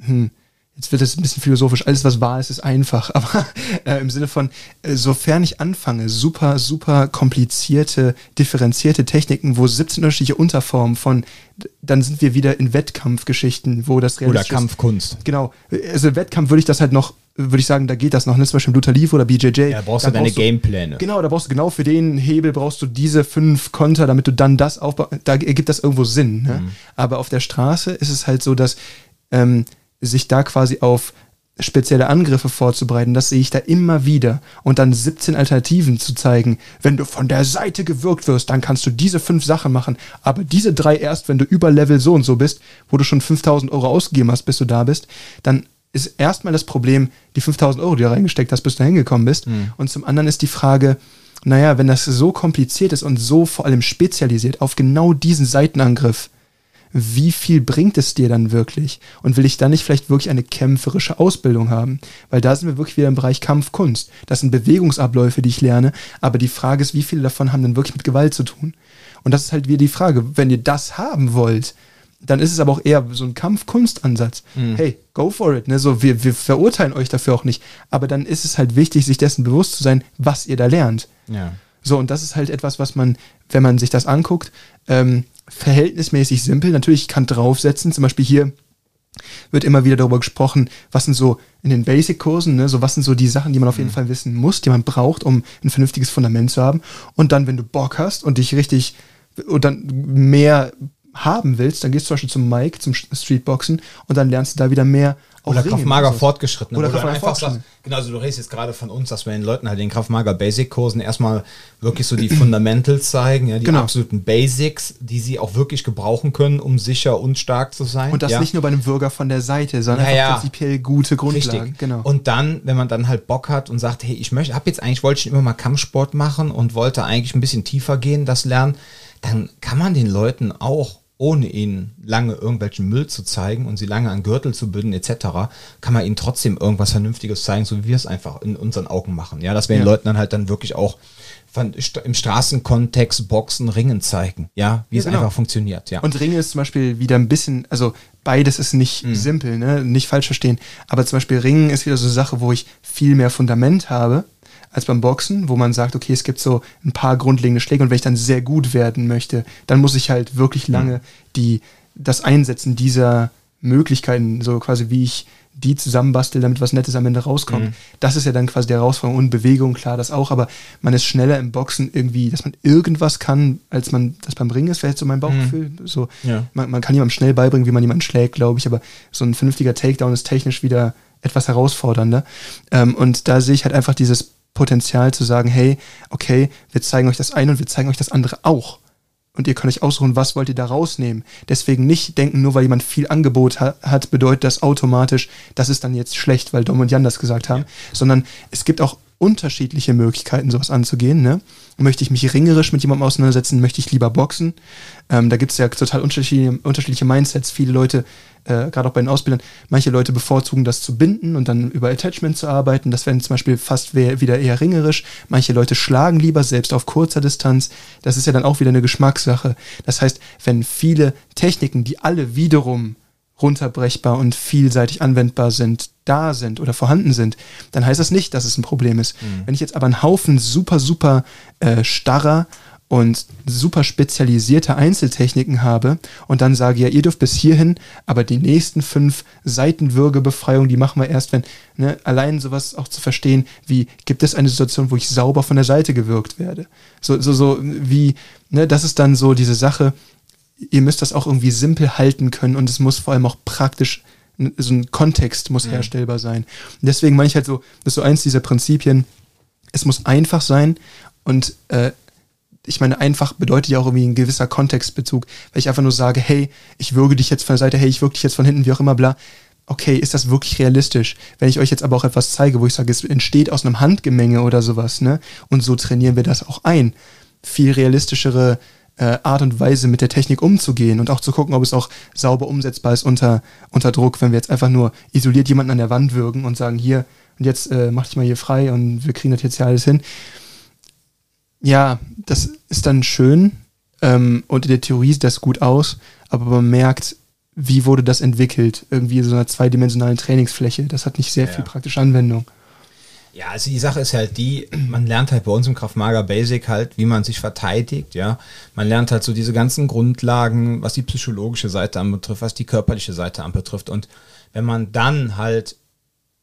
hm, jetzt wird es ein bisschen philosophisch, alles was wahr ist, ist einfach, aber äh, im Sinne von, äh, sofern ich anfange, super, super komplizierte, differenzierte Techniken, wo 17 unterschiedliche Unterformen von, dann sind wir wieder in Wettkampfgeschichten, wo das Oder Kampfkunst. Genau, also Wettkampf würde ich das halt noch, würde ich sagen, da geht das noch, ne? zum Beispiel Luther Leaf oder BJJ. Ja, da brauchst da du deine brauchst Gamepläne. Genau, da brauchst du genau für den Hebel brauchst du diese fünf Konter, damit du dann das aufbaust, da ergibt das irgendwo Sinn, ne? Mhm. Aber auf der Straße ist es halt so, dass, ähm, sich da quasi auf spezielle Angriffe vorzubereiten, das sehe ich da immer wieder. Und dann 17 Alternativen zu zeigen. Wenn du von der Seite gewirkt wirst, dann kannst du diese fünf Sachen machen. Aber diese drei erst, wenn du über Level so und so bist, wo du schon 5000 Euro ausgegeben hast, bis du da bist, dann ist erstmal das Problem, die 5000 Euro, die du reingesteckt hast, bis du hingekommen bist. Mhm. Und zum anderen ist die Frage, naja, wenn das so kompliziert ist und so vor allem spezialisiert auf genau diesen Seitenangriff, wie viel bringt es dir dann wirklich? Und will ich dann nicht vielleicht wirklich eine kämpferische Ausbildung haben? Weil da sind wir wirklich wieder im Bereich Kampfkunst. Das sind Bewegungsabläufe, die ich lerne, aber die Frage ist, wie viele davon haben denn wirklich mit Gewalt zu tun? Und das ist halt wieder die Frage, wenn ihr das haben wollt, dann ist es aber auch eher so ein Kampfkunstansatz. Mhm. Hey, go for it. Ne? So, wir, wir verurteilen euch dafür auch nicht. Aber dann ist es halt wichtig, sich dessen bewusst zu sein, was ihr da lernt. Ja. So, und das ist halt etwas, was man, wenn man sich das anguckt, ähm, verhältnismäßig simpel. Natürlich, ich kann draufsetzen, zum Beispiel hier wird immer wieder darüber gesprochen, was sind so in den Basic-Kursen, ne, so was sind so die Sachen, die man auf jeden mhm. Fall wissen muss, die man braucht, um ein vernünftiges Fundament zu haben. Und dann, wenn du Bock hast und dich richtig und dann mehr haben willst, dann gehst du zum Beispiel zum Mike, zum Streetboxen und dann lernst du da wieder mehr oder Kraftmager fortgeschritten. Oder, oder einfach sagst, genau, also du redest jetzt gerade von uns, dass wir den Leuten halt den Kraftmager Basic Kursen erstmal wirklich so die Fundamentals zeigen, ja, die genau. absoluten Basics, die sie auch wirklich gebrauchen können, um sicher und stark zu sein. Und das ja. nicht nur bei einem Bürger von der Seite, sondern ja, ja. prinzipiell gute Grundlagen. Richtig. Genau. Und dann, wenn man dann halt Bock hat und sagt, hey, ich möchte, habe jetzt eigentlich wollte ich immer mal Kampfsport machen und wollte eigentlich ein bisschen tiefer gehen, das lernen, dann kann man den Leuten auch ohne ihnen lange irgendwelchen Müll zu zeigen und sie lange an Gürtel zu binden etc., kann man ihnen trotzdem irgendwas Vernünftiges zeigen, so wie wir es einfach in unseren Augen machen. Ja, dass wir den Leuten dann halt dann wirklich auch im Straßenkontext Boxen, Ringen zeigen. Ja, wie ja, es genau. einfach funktioniert. Ja. Und Ringen ist zum Beispiel wieder ein bisschen, also beides ist nicht mhm. simpel, ne? nicht falsch verstehen. Aber zum Beispiel Ringen ist wieder so eine Sache, wo ich viel mehr Fundament habe als beim Boxen, wo man sagt, okay, es gibt so ein paar grundlegende Schläge und wenn ich dann sehr gut werden möchte, dann muss ich halt wirklich lange die, das Einsetzen dieser Möglichkeiten, so quasi wie ich die zusammenbastel, damit was Nettes am Ende rauskommt. Mhm. Das ist ja dann quasi der Herausforderung und Bewegung, klar, das auch, aber man ist schneller im Boxen irgendwie, dass man irgendwas kann, als man das beim Ringen ist, jetzt so mein Bauchgefühl. Mhm. So, ja. man, man, kann jemandem schnell beibringen, wie man jemanden schlägt, glaube ich, aber so ein vernünftiger Takedown ist technisch wieder etwas herausfordernder. Ähm, und da sehe ich halt einfach dieses Potenzial zu sagen, hey, okay, wir zeigen euch das eine und wir zeigen euch das andere auch. Und ihr könnt euch ausruhen, was wollt ihr da rausnehmen. Deswegen nicht denken, nur weil jemand viel Angebot ha hat, bedeutet das automatisch, das ist dann jetzt schlecht, weil Dom und Jan das gesagt haben, ja. sondern es gibt auch unterschiedliche Möglichkeiten, sowas anzugehen. Ne? Möchte ich mich ringerisch mit jemandem auseinandersetzen, möchte ich lieber boxen? Ähm, da gibt es ja total unterschiedliche, unterschiedliche Mindsets. Viele Leute äh, gerade auch bei den Ausbildern, manche Leute bevorzugen das zu binden und dann über Attachment zu arbeiten. Das wäre zum Beispiel fast wieder eher ringerisch. Manche Leute schlagen lieber, selbst auf kurzer Distanz. Das ist ja dann auch wieder eine Geschmackssache. Das heißt, wenn viele Techniken, die alle wiederum runterbrechbar und vielseitig anwendbar sind, da sind oder vorhanden sind, dann heißt das nicht, dass es ein Problem ist. Mhm. Wenn ich jetzt aber einen Haufen super, super äh, starrer und super spezialisierte Einzeltechniken habe und dann sage, ja, ihr dürft bis hierhin, aber die nächsten fünf Seitenwürgebefreiungen, die machen wir erst, wenn, ne, allein sowas auch zu verstehen, wie gibt es eine Situation, wo ich sauber von der Seite gewürgt werde. So, so, so, wie, ne, das ist dann so diese Sache, ihr müsst das auch irgendwie simpel halten können und es muss vor allem auch praktisch so ein Kontext muss mhm. herstellbar sein. Und deswegen meine ich halt so, das ist so eins dieser Prinzipien, es muss einfach sein und äh, ich meine, einfach bedeutet ja auch irgendwie ein gewisser Kontextbezug, weil ich einfach nur sage, hey, ich würge dich jetzt von der Seite, hey, ich würge dich jetzt von hinten, wie auch immer, bla. Okay, ist das wirklich realistisch? Wenn ich euch jetzt aber auch etwas zeige, wo ich sage, es entsteht aus einem Handgemenge oder sowas, ne? Und so trainieren wir das auch ein. Viel realistischere äh, Art und Weise mit der Technik umzugehen und auch zu gucken, ob es auch sauber umsetzbar ist unter, unter Druck, wenn wir jetzt einfach nur isoliert jemanden an der Wand würgen und sagen, hier, und jetzt äh, mach dich mal hier frei und wir kriegen das jetzt hier alles hin ja, das ist dann schön ähm, und in der Theorie sieht das gut aus, aber man merkt, wie wurde das entwickelt? Irgendwie so einer zweidimensionalen Trainingsfläche. Das hat nicht sehr ja. viel praktische Anwendung. Ja, also die Sache ist halt die, man lernt halt bei uns im Kraftmager Basic halt, wie man sich verteidigt, ja. Man lernt halt so diese ganzen Grundlagen, was die psychologische Seite anbetrifft, was die körperliche Seite anbetrifft. Und wenn man dann halt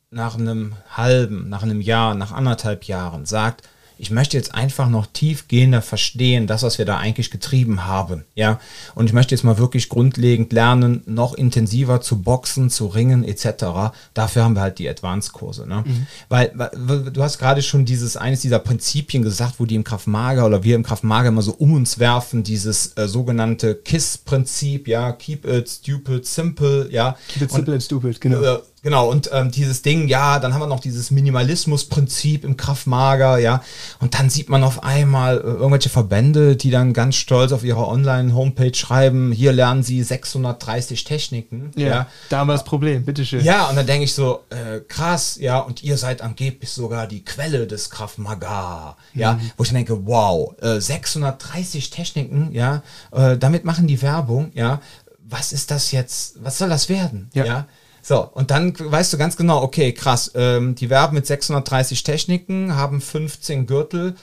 nach einem halben, nach einem Jahr, nach anderthalb Jahren sagt, ich möchte jetzt einfach noch tiefgehender verstehen, das, was wir da eigentlich getrieben haben. Ja, und ich möchte jetzt mal wirklich grundlegend lernen, noch intensiver zu boxen, zu ringen, etc. Dafür haben wir halt die Advanced-Kurse. Ne? Mhm. Weil, weil, du hast gerade schon dieses, eines dieser Prinzipien gesagt, wo die im Kraftmager oder wir im Kraftmager immer so um uns werfen, dieses äh, sogenannte KISS-Prinzip, ja, keep it stupid, simple, ja. Keep it simple and stupid, genau. Äh, Genau, und ähm, dieses Ding, ja, dann haben wir noch dieses Minimalismus-Prinzip im Kraftmager, ja. Und dann sieht man auf einmal äh, irgendwelche Verbände, die dann ganz stolz auf ihrer Online-Homepage schreiben, hier lernen sie 630 Techniken. Ja, ja. da haben wir das Problem, bitteschön. Ja, und dann denke ich so, äh, krass, ja, und ihr seid angeblich sogar die Quelle des Kraftmaga, ja. Mhm. Wo ich denke, wow, äh, 630 Techniken, ja, äh, damit machen die Werbung, ja. Was ist das jetzt, was soll das werden, ja? ja? So, und dann weißt du ganz genau, okay, krass, ähm, die werben mit 630 Techniken, haben 15 Gürtel.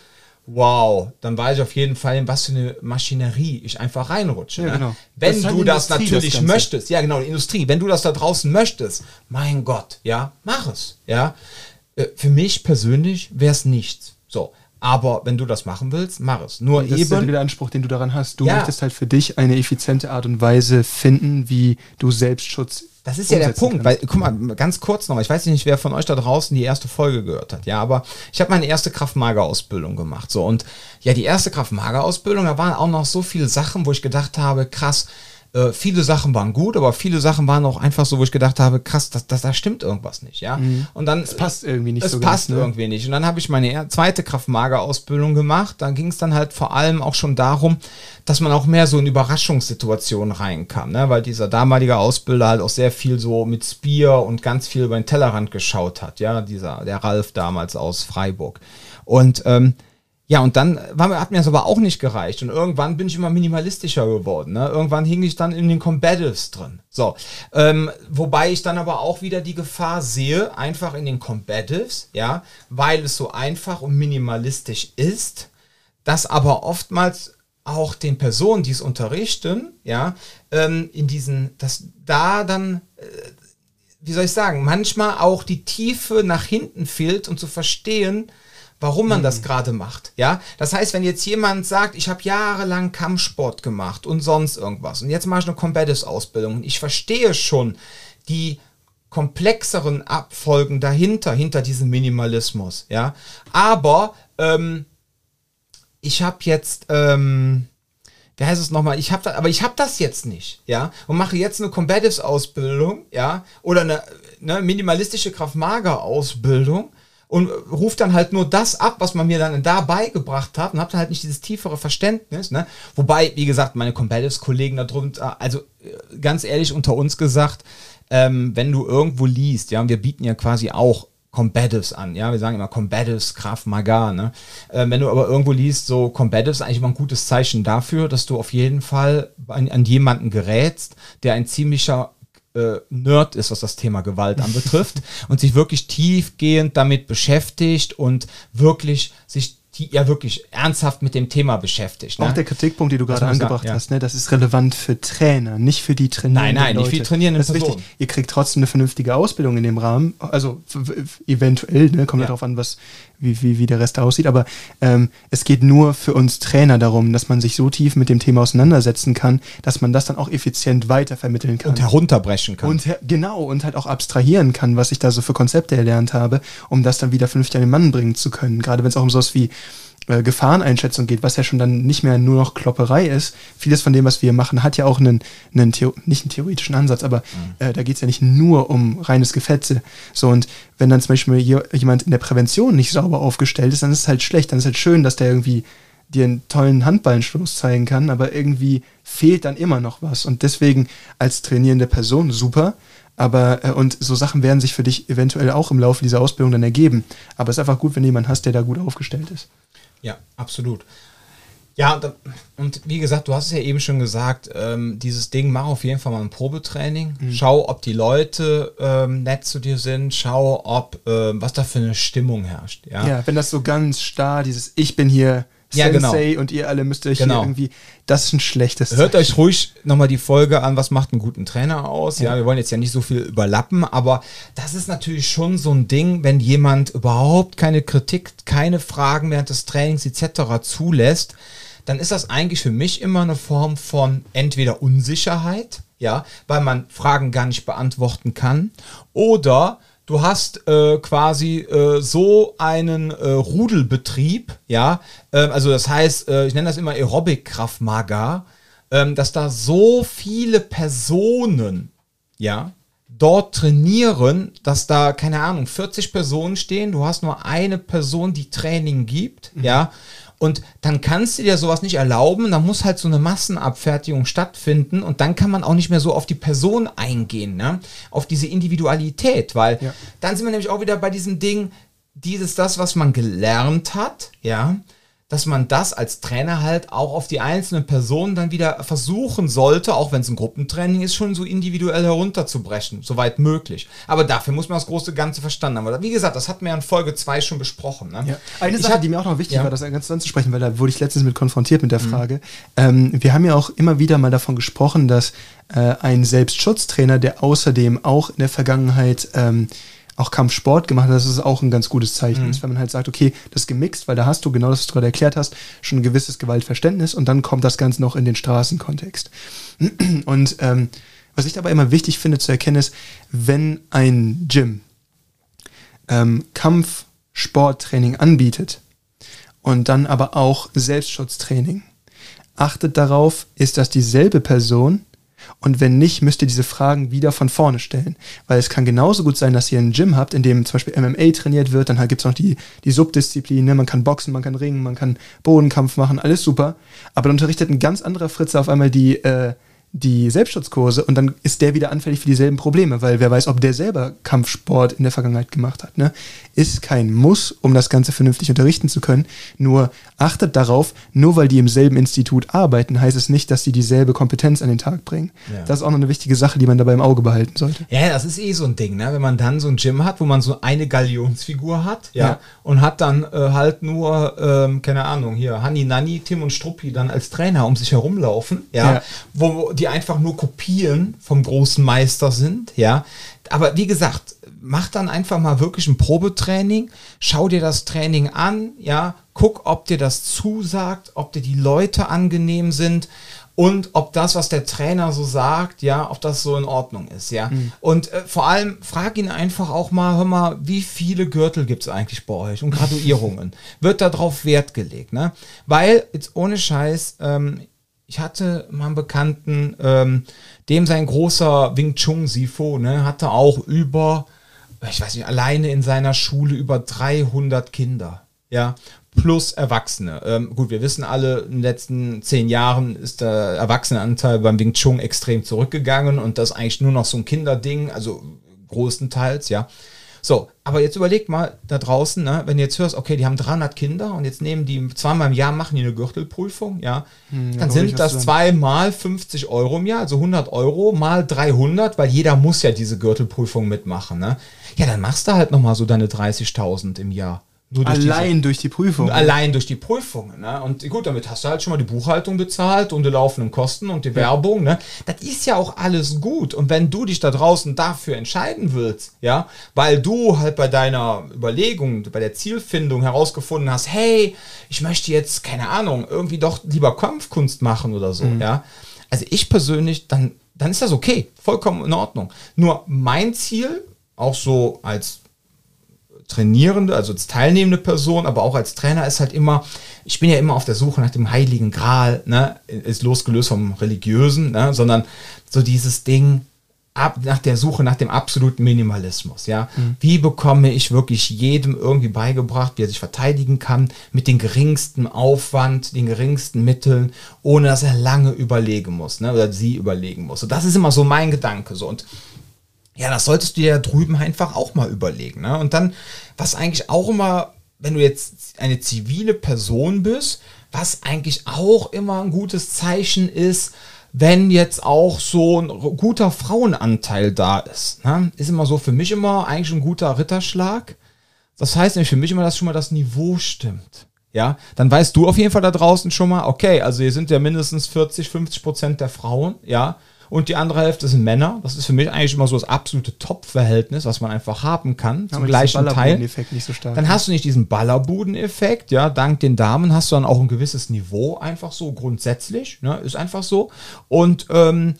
wow, dann weiß ich auf jeden Fall, in was für eine Maschinerie ich einfach reinrutsche. Ja, ne? genau. Wenn Das halt du das Industrie, das natürlich Ganze. möchtest, ja genau, die Industrie, wenn du das da draußen möchtest, mein Gott, ja, mach es. Ja. Äh, Für mich persönlich wäre es nichts. So. Aber wenn du das machen willst, mach es. Nur Das ist ja eben. wieder der Anspruch, den du daran hast. Du Ja. möchtest halt für dich eine effiziente Art und Weise finden, wie du Selbstschutz Das ist ja der Punkt, kannst. weil, guck mal, ganz kurz noch, ich weiß nicht, wer von euch da draußen die erste Folge gehört hat, ja, aber ich habe meine erste Kraft-Mager-Ausbildung gemacht, so, und ja, die erste Kraft-Mager-Ausbildung, da waren auch noch so viele Sachen, wo ich gedacht habe, krass, äh, viele Sachen waren gut, aber viele Sachen waren auch einfach so, wo ich gedacht habe, krass, das, das, da stimmt irgendwas nicht, ja, und dann... Es passt irgendwie nicht es so passt ne? irgendwie nicht. Und dann habe ich meine zweite Kraft-Mager-Ausbildung gemacht. Da ging es dann halt vor allem auch schon darum, dass man auch mehr so in Überraschungssituationen reinkam, ne? weil dieser damalige Ausbilder halt auch sehr viel so mit Spear und ganz viel über den Tellerrand geschaut hat, ja, dieser, der Ralf damals aus Freiburg. Und ähm, ja, und dann war, hat mir das aber auch nicht gereicht. Und irgendwann bin ich immer minimalistischer geworden. Ne? Irgendwann hing ich dann in den Combatives drin. So. Ähm, wobei ich dann aber auch wieder die Gefahr sehe, einfach in den Combatives, ja, weil es so einfach und minimalistisch ist, dass aber oftmals auch den Personen, die es unterrichten, ja, ähm, in diesen, dass da dann wie soll ich sagen, manchmal auch die Tiefe nach hinten fehlt und zu verstehen, warum man das gerade macht. Ja, das heißt, wenn jetzt jemand sagt, ich habe jahrelang Kampfsport gemacht und sonst irgendwas und jetzt mache ich eine Combatives-Ausbildung und ich verstehe schon die komplexeren Abfolgen dahinter, hinter diesem Minimalismus. Ja, aber ähm, ich habe jetzt ähm, wie heißt es nochmal? Ich habe das, aber ich habe das jetzt nicht, ja, und mache jetzt eine Combatives Ausbildung, ja, oder eine, eine minimalistische Kraftmager Ausbildung und rufe dann halt nur das ab, was man mir dann da beigebracht hat und habe dann halt nicht dieses tiefere Verständnis, ne? Wobei, wie gesagt, meine Combatives Kollegen da drunter, also äh, ganz ehrlich unter uns gesagt, ähm, wenn du irgendwo liest, ja, und wir bieten ja quasi auch Combatives an, ja, wir sagen immer Combatives, Krav Maga, ne? Äh, wenn du aber irgendwo liest, so Combatives ist eigentlich immer ein gutes Zeichen dafür, dass du auf jeden Fall an, an jemanden gerätst, der ein ziemlicher äh, Nerd ist, was das Thema Gewalt anbetrifft und sich wirklich tiefgehend damit beschäftigt und wirklich sich die, ja wirklich ernsthaft mit dem Thema beschäftigt. Ne? Auch der Kritikpunkt, den du gerade angebracht sagen, ja. hast, ne, das ist relevant für Trainer, nicht für die trainierenden Nein, nein, nicht Leute. für die trainierenden das ist wichtig. Personen. Ihr kriegt trotzdem eine vernünftige Ausbildung in dem Rahmen, also eventuell, ne, kommt. Ja. darauf an, was, wie, wie, wie der Rest aussieht, aber ähm, es geht nur für uns Trainer darum, dass man sich so tief mit dem Thema auseinandersetzen kann, dass man das dann auch effizient weitervermitteln kann. und herunterbrechen kann. Und her- genau, und halt auch abstrahieren kann, was ich da so für Konzepte erlernt habe, um das dann wieder vernünftig an den Mann bringen zu können. Gerade wenn es auch um sowas wie äh, Gefahreneinschätzung geht, was ja schon dann nicht mehr nur noch Klopperei ist. Vieles von dem, was wir machen, hat ja auch einen, einen Theo nicht einen theoretischen Ansatz, aber äh, da geht es ja nicht nur um reines Gefetze. So, und wenn dann zum Beispiel je- jemand in der Prävention nicht sauber aufgestellt ist, dann ist es halt schlecht. Dann ist halt schön, dass der irgendwie dir einen tollen Handballenstoß zeigen kann, aber irgendwie fehlt dann immer noch was. Und deswegen als trainierende Person super, aber äh, und so Sachen werden sich für dich eventuell auch im Laufe dieser Ausbildung dann ergeben. Aber es ist einfach gut, wenn du jemanden hast, der da gut aufgestellt ist. Ja, absolut. Ja, und, und wie gesagt, du hast es ja eben schon gesagt, ähm, dieses Ding, mach auf jeden Fall mal ein Probetraining. Mhm. Schau, ob die Leute ähm, nett zu dir sind. Schau, ob ähm, was da für eine Stimmung herrscht. Ja, Ja, wenn das so ganz starr, dieses Ich bin hier Ja, genau. Und ihr alle müsst euch Genau. irgendwie, das ist ein schlechtes Hört Zeichen. euch ruhig nochmal die Folge an, was macht einen guten Trainer aus. Ja. wir wollen jetzt ja nicht so viel überlappen, aber das ist natürlich schon so ein Ding, wenn jemand überhaupt keine Kritik, keine Fragen während des Trainings etc. zulässt, dann ist das eigentlich für mich immer eine Form von entweder Unsicherheit, ja, weil man Fragen gar nicht beantworten kann, oder du hast äh, quasi äh, so einen äh, Rudelbetrieb, ja, ähm, also das heißt, äh, ich nenne das immer Aerobic-Kraft Maga, ähm, dass da so viele Personen, ja, dort trainieren, dass da, keine Ahnung, 40 Personen stehen, du hast nur eine Person, die Training gibt, ja, und dann kannst du dir sowas nicht erlauben, dann muss halt so eine Massenabfertigung stattfinden und dann kann man auch nicht mehr so auf die Person eingehen, ne? auf diese Individualität, weil Ja. dann sind wir nämlich auch wieder bei diesem Ding, dieses, das, was man gelernt hat, ja, dass man das als Trainer halt auch auf die einzelnen Personen dann wieder versuchen sollte, auch wenn es ein Gruppentraining ist, schon so individuell herunterzubrechen, soweit möglich. Aber dafür muss man das große Ganze verstanden haben. Aber wie gesagt, das hatten wir in Folge 2 schon besprochen. Ne? Ja. Eine Ich Sache, die mir auch noch wichtig Ja. war, das ganz anzusprechen, weil da wurde ich letztens mit konfrontiert mit der Frage. Ähm, wir haben ja auch immer wieder mal davon gesprochen, dass äh, ein Selbstschutztrainer, der außerdem auch in der Vergangenheit ähm, auch Kampfsport gemacht hat, dass es auch ein ganz gutes Zeichen ist, wenn man halt sagt, okay, das ist gemixt, weil da hast du, genau das, was du gerade erklärt hast, schon ein gewisses Gewaltverständnis und dann kommt das Ganze noch in den Straßenkontext. Und ähm, was ich dabei immer wichtig finde zu erkennen ist, wenn ein Gym ähm, Kampfsporttraining anbietet und dann aber auch Selbstschutztraining, achtet darauf, ist das dieselbe Person? Und wenn nicht, müsst ihr diese Fragen wieder von vorne stellen. Weil es kann genauso gut sein, dass ihr ein Gym habt, in dem zum Beispiel MMA trainiert wird, dann halt gibt es noch die, die Subdisziplin, ne? man kann boxen, man kann ringen, man kann Bodenkampf machen, alles super. Aber dann unterrichtet ein ganz anderer Fritze auf einmal die, äh, die Selbstschutzkurse und dann ist der wieder anfällig für dieselben Probleme, weil wer weiß, ob der selber Kampfsport in der Vergangenheit gemacht hat. Ne? Ist kein Muss, um das Ganze vernünftig unterrichten zu können. Nur achtet darauf, nur weil die im selben Institut arbeiten, heißt es nicht, dass sie dieselbe Kompetenz an den Tag bringen. Ja. Das ist auch noch eine wichtige Sache, die man dabei im Auge behalten sollte. Ja, das ist eh so ein Ding, ne? Wenn man dann so ein Gym hat, wo man so eine Galionsfigur hat, ja, Ja. und hat dann äh, halt nur, ähm, keine Ahnung, hier Hanni Nanni, Tim und Struppi dann als Trainer um sich herumlaufen, ja, Ja. wo die einfach nur Kopien vom großen Meister sind, ja. Aber wie gesagt, mach dann einfach mal wirklich ein Probetraining, schau dir das Training an, ja, guck, ob dir das zusagt, ob dir die Leute angenehm sind und ob das, was der Trainer so sagt, ja, ob das so in Ordnung ist, ja. Und äh, vor allem frag ihn einfach auch mal, hör mal, wie viele Gürtel gibt es eigentlich bei euch und Graduierungen? Wird darauf Wert gelegt, ne? Weil, jetzt ohne Scheiß, ähm, ich hatte mal einen Bekannten, ähm, dem sein großer Wing Chun Sifo, ne, hatte auch über, ich weiß nicht, alleine in seiner Schule über 300 Kinder, ja, plus Erwachsene. Ähm, gut, wir wissen alle, in den letzten zehn Jahren ist der Erwachsenenanteil beim Wing Chun extrem zurückgegangen und das eigentlich nur noch so ein Kinderding, also großenteils, ja. So, aber jetzt überleg mal da draußen, ne, wenn du jetzt hörst, okay, die haben 300 Kinder und jetzt nehmen die zweimal im Jahr, machen die eine Gürtelprüfung, ja, dann hol ich sind das zweimal 50 Euro im Jahr, also 100 Euro mal 300, weil jeder muss ja diese Gürtelprüfung mitmachen, ne? Ja, dann machst du halt nochmal so deine 30.000 im Jahr. Durch diese- Allein durch die Prüfung. Allein durch die Prüfungen. Ne? Und gut, damit hast du halt schon mal die Buchhaltung bezahlt und die laufenden Kosten und die Werbung. Ne? Das ist ja auch alles gut. Und wenn du dich da draußen dafür entscheiden willst, ja, weil du halt bei deiner Überlegung, bei der Zielfindung herausgefunden hast, hey, ich möchte jetzt, keine Ahnung, irgendwie doch lieber Kampfkunst machen oder so, ja. Also ich persönlich, dann, dann ist das okay. Vollkommen in Ordnung. Nur mein Ziel, auch so als Trainierende, also als teilnehmende Person, aber auch als Trainer ist halt immer, ich bin ja immer auf der Suche nach dem heiligen Gral, ne, ist losgelöst vom religiösen, ne, sondern so dieses Ding ab, nach der Suche nach dem absoluten Minimalismus, ja. Wie bekomme ich wirklich jedem irgendwie beigebracht, wie er sich verteidigen kann, mit dem geringsten Aufwand, den geringsten Mitteln, ohne dass er lange überlegen muss, ne, oder sie überlegen muss. Und das ist immer so mein Gedanke, so. Und ja, das solltest du dir da drüben einfach auch mal überlegen. Ne? Und dann, was eigentlich auch immer, wenn du jetzt eine zivile Person bist, was eigentlich auch immer ein gutes Zeichen ist, wenn jetzt auch so ein guter Frauenanteil da ist. Ne? Ist immer so für mich immer eigentlich ein guter Ritterschlag. Das heißt nämlich für mich immer, dass schon mal das Niveau stimmt. Ja, dann weißt du auf jeden Fall da draußen schon mal, okay, also hier sind ja mindestens 40, 50 Prozent der Frauen, ja, und die andere Hälfte sind Männer. Das ist für mich eigentlich immer so das absolute Top-Verhältnis, was man einfach haben kann, zum gleichen Teil. So stark. Dann hast du nicht diesen Ballerbuden-Effekt, ja, dank den Damen hast du dann auch ein gewisses Niveau, einfach so grundsätzlich, ne, ist einfach so. Und ähm,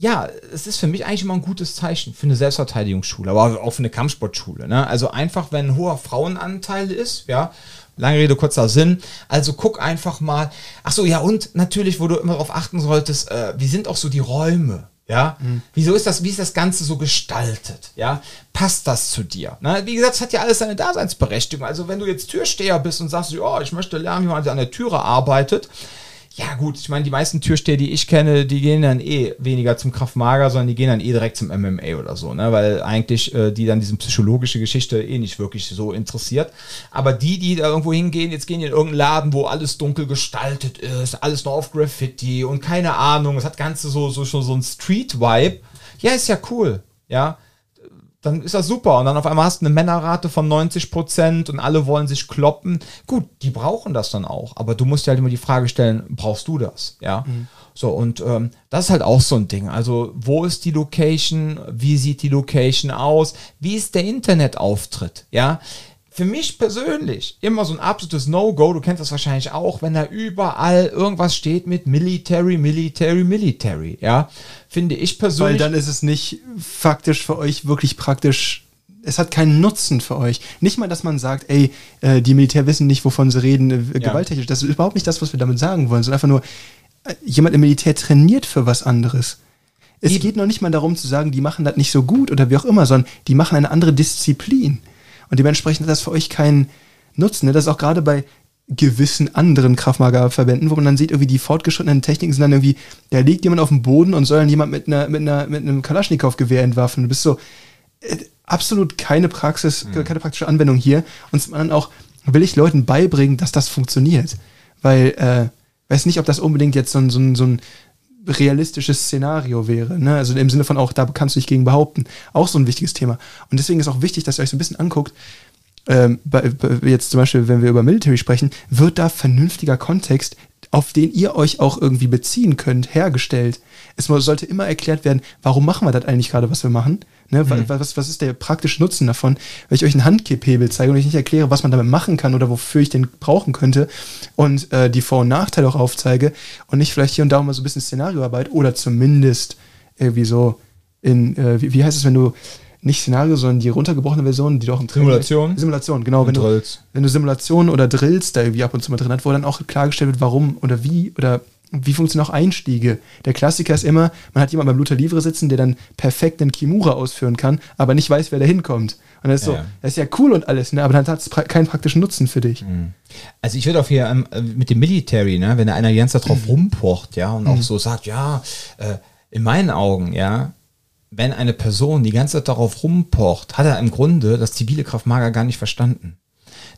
ja, es ist für mich eigentlich immer ein gutes Zeichen für eine Selbstverteidigungsschule, aber auch für eine Kampfsportschule. Ne? Also einfach, wenn ein hoher Frauenanteil ist, ja, lange Rede, kurzer Sinn. Also guck einfach mal. Ach so, ja, und natürlich, wo du immer darauf achten solltest, äh, wie sind auch so die Räume? Ja, wieso ist das, wie ist das Ganze so gestaltet? Ja, passt das zu dir? Ne? Wie gesagt, es hat ja alles seine Daseinsberechtigung. Also, wenn du jetzt Türsteher bist und sagst, ja, ich möchte lernen, wie man an der Türe arbeitet, Ja, gut, ich meine, die meisten Türsteher, die ich kenne, die gehen dann eh weniger zum Kraftmager, sondern die gehen dann eh direkt zum MMA oder so, ne? Weil eigentlich äh, die dann diese psychologische Geschichte eh nicht wirklich so interessiert. Aber die, die da irgendwo hingehen, jetzt gehen die in irgendeinen Laden, wo alles dunkel gestaltet ist, alles nur auf Graffiti und keine Ahnung, es hat ganze so, so schon so ein Street-Vibe. Ja, ist ja cool, ja dann ist das super. Und dann auf einmal hast du eine Männerrate von 90 Prozent und alle wollen sich kloppen. Gut, die brauchen das dann auch. Aber du musst dir halt immer die Frage stellen, brauchst du das? Ja. Mhm. So, und ähm, das ist halt auch so ein Ding. Also, wo ist die Location? Wie sieht die Location aus? Wie ist der Internetauftritt? Ja für mich persönlich immer so ein absolutes No-Go. Du kennst das wahrscheinlich auch, wenn da überall irgendwas steht mit Military, Military, Military. Ja, finde ich persönlich. Weil dann ist es nicht faktisch für euch wirklich praktisch. Es hat keinen Nutzen für euch. Nicht mal, dass man sagt, ey, äh, die Militär wissen nicht, wovon sie reden, äh, ja. gewalttechnisch. Das ist überhaupt nicht das, was wir damit sagen wollen, sondern einfach nur, äh, jemand im Militär trainiert für was anderes. Es Eben. geht noch nicht mal darum zu sagen, die machen das nicht so gut oder wie auch immer, sondern die machen eine andere Disziplin. Und dementsprechend hat das für euch keinen Nutzen. Ne? Das ist auch gerade bei gewissen anderen Kraftmager-Verbänden, wo man dann sieht, irgendwie die fortgeschrittenen Techniken sind dann irgendwie, da liegt jemand auf dem Boden und soll dann jemand mit, einer, mit, einer, mit einem Kalaschnikow-Gewehr entwaffnen. Du bist so, äh, absolut keine Praxis, mhm. keine praktische Anwendung hier. Und zum anderen auch, will ich Leuten beibringen, dass das funktioniert. Weil, äh, weiß nicht, ob das unbedingt jetzt so ein, so ein, so ein realistisches Szenario wäre. Ne? Also im Sinne von auch, da kannst du dich gegen behaupten. Auch so ein wichtiges Thema. Und deswegen ist auch wichtig, dass ihr euch so ein bisschen anguckt, ähm, bei, bei, jetzt zum Beispiel, wenn wir über Military sprechen, wird da vernünftiger Kontext, auf den ihr euch auch irgendwie beziehen könnt, hergestellt. Es sollte immer erklärt werden, warum machen wir das eigentlich gerade, was wir machen? Ne, mhm. was, was ist der praktische Nutzen davon? Wenn ich euch einen Handkipphebel zeige und ich nicht erkläre, was man damit machen kann oder wofür ich den brauchen könnte und äh, die Vor- und Nachteile auch aufzeige und nicht vielleicht hier und da mal so ein bisschen Szenarioarbeit oder zumindest irgendwie so in, äh, wie, wie heißt es, wenn du nicht Szenario, sondern die runtergebrochene Version, die doch im Simulation. Simulation, genau. wenn du, wenn du Simulationen oder Drills da irgendwie ab und zu mal drin hat, wo dann auch klargestellt wird, warum oder wie oder wie funktionieren auch Einstiege? Der Klassiker ist immer, man hat jemanden beim Luther Livre sitzen, der dann perfekt den Kimura ausführen kann, aber nicht weiß, wer da hinkommt. Und das ist ja, so, das ist ja cool und alles, ne? aber dann hat es pra keinen praktischen Nutzen für dich. Mhm. Also ich würde auch hier ähm, mit dem Military, ne, wenn da einer die ganze Zeit drauf mhm. rumpocht, ja, und auch mhm. so sagt, ja, äh, in meinen Augen, ja, wenn eine Person die ganze Zeit darauf rumpocht, hat er im Grunde das zivile Kraftmager gar nicht verstanden.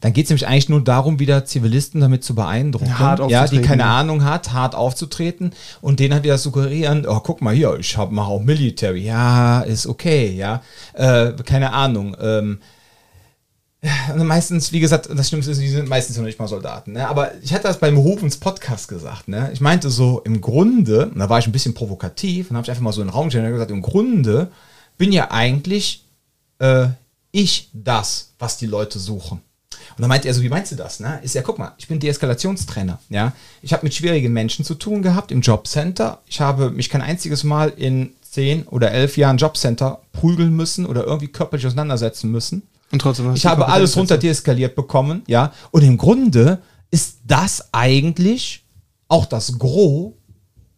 Dann geht es nämlich eigentlich nur darum, wieder Zivilisten damit zu beeindrucken, hart ja, die keine Ahnung hat, hart aufzutreten und denen halt wieder suggerieren, oh, guck mal hier, ich mache auch Military, ja, ist okay, ja, äh, keine Ahnung, ähm, meistens, wie gesagt, das Schlimmste ist, die sind meistens noch nicht mal Soldaten. Ne? Aber ich hatte das beim Rufens Podcast gesagt. Ne? Ich meinte so, im Grunde, da war ich ein bisschen provokativ und habe ich einfach mal so in den Raum gestellt und gesagt, im Grunde bin ja eigentlich äh, ich das, was die Leute suchen. Und dann meinte er so, wie meinst du das? Ne? Ist ja, guck mal, ich bin Deeskalationstrainer. Ja? Ich habe mit schwierigen Menschen zu tun gehabt im Jobcenter. Ich habe mich kein einziges Mal in zehn oder elf Jahren Jobcenter prügeln müssen oder irgendwie körperlich auseinandersetzen müssen. Und trotzdem ich habe alles runter deeskaliert bekommen, ja. Und im Grunde ist das eigentlich auch das Gros,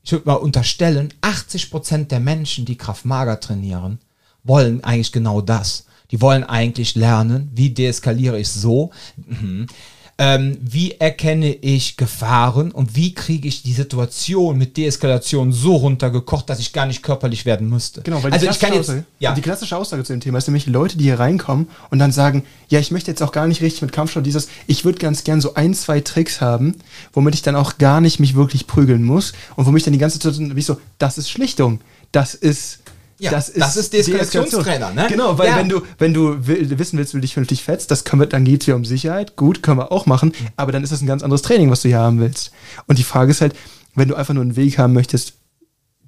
ich würde mal unterstellen, 80 Prozent der Menschen, die Kraft Mager trainieren, wollen eigentlich genau das. Die wollen eigentlich lernen, wie deeskaliere ich so. Mhm. Ähm, wie erkenne ich Gefahren und wie kriege ich die Situation mit Deeskalation so runtergekocht, dass ich gar nicht körperlich werden müsste. Genau, weil die, also ich kann jetzt, Aussage, ja. die klassische Aussage zu dem Thema ist nämlich Leute, die hier reinkommen und dann sagen, ja, ich möchte jetzt auch gar nicht richtig mit Kampfsport dieses, ich würde ganz gern so ein, zwei Tricks haben, womit ich dann auch gar nicht mich wirklich prügeln muss und womit ich dann die ganze Zeit, wie so, das ist Schlichtung, das ist ja, das ist, das ist Deeskalationstrainer, ne? Genau, weil ja. wenn du, wenn du wissen willst, wie du dich vernünftig fetzt, das können wir, dann geht es ja um Sicherheit. Gut, können wir auch machen, aber dann ist das ein ganz anderes Training, was du hier haben willst. Und die Frage ist halt, wenn du einfach nur einen Weg haben möchtest,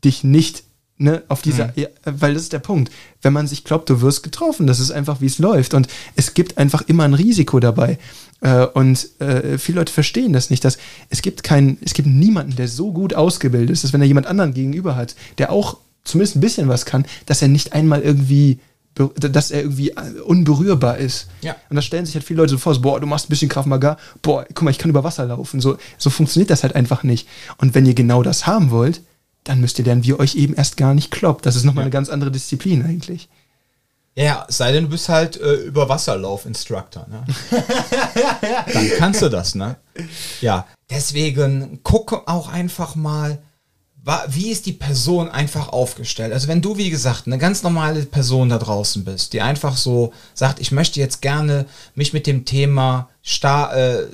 dich nicht ne, auf dieser, mhm. ja, weil das ist der Punkt. Wenn man sich glaubt, du wirst getroffen, das ist einfach, wie es läuft. Und es gibt einfach immer ein Risiko dabei. Äh, und äh, viele Leute verstehen das nicht, dass es gibt keinen, es gibt niemanden, der so gut ausgebildet ist, dass wenn er jemand anderen gegenüber hat, der auch zumindest ein bisschen was kann, dass er nicht einmal irgendwie dass er irgendwie äh, unberührbar ist. Ja. Und da stellen sich halt viele Leute so vor, so, boah, du machst ein bisschen Kraft Maga, boah, guck mal, ich kann über Wasser laufen. So, so funktioniert das halt einfach nicht. Und wenn ihr genau das haben wollt, dann müsst ihr lernen, wie ihr euch eben erst gar nicht kloppt. Das ist nochmal ja. eine ganz andere Disziplin eigentlich. Ja, sei denn, du bist halt äh, Überwasserlauf-Instructor, ne? Dann kannst du das, ne? Ja, deswegen gucke auch einfach mal, wie ist die Person einfach aufgestellt? Also wenn du, wie gesagt, eine ganz normale Person da draußen bist, die einfach so sagt, ich möchte jetzt gerne mich mit dem Thema sta äh,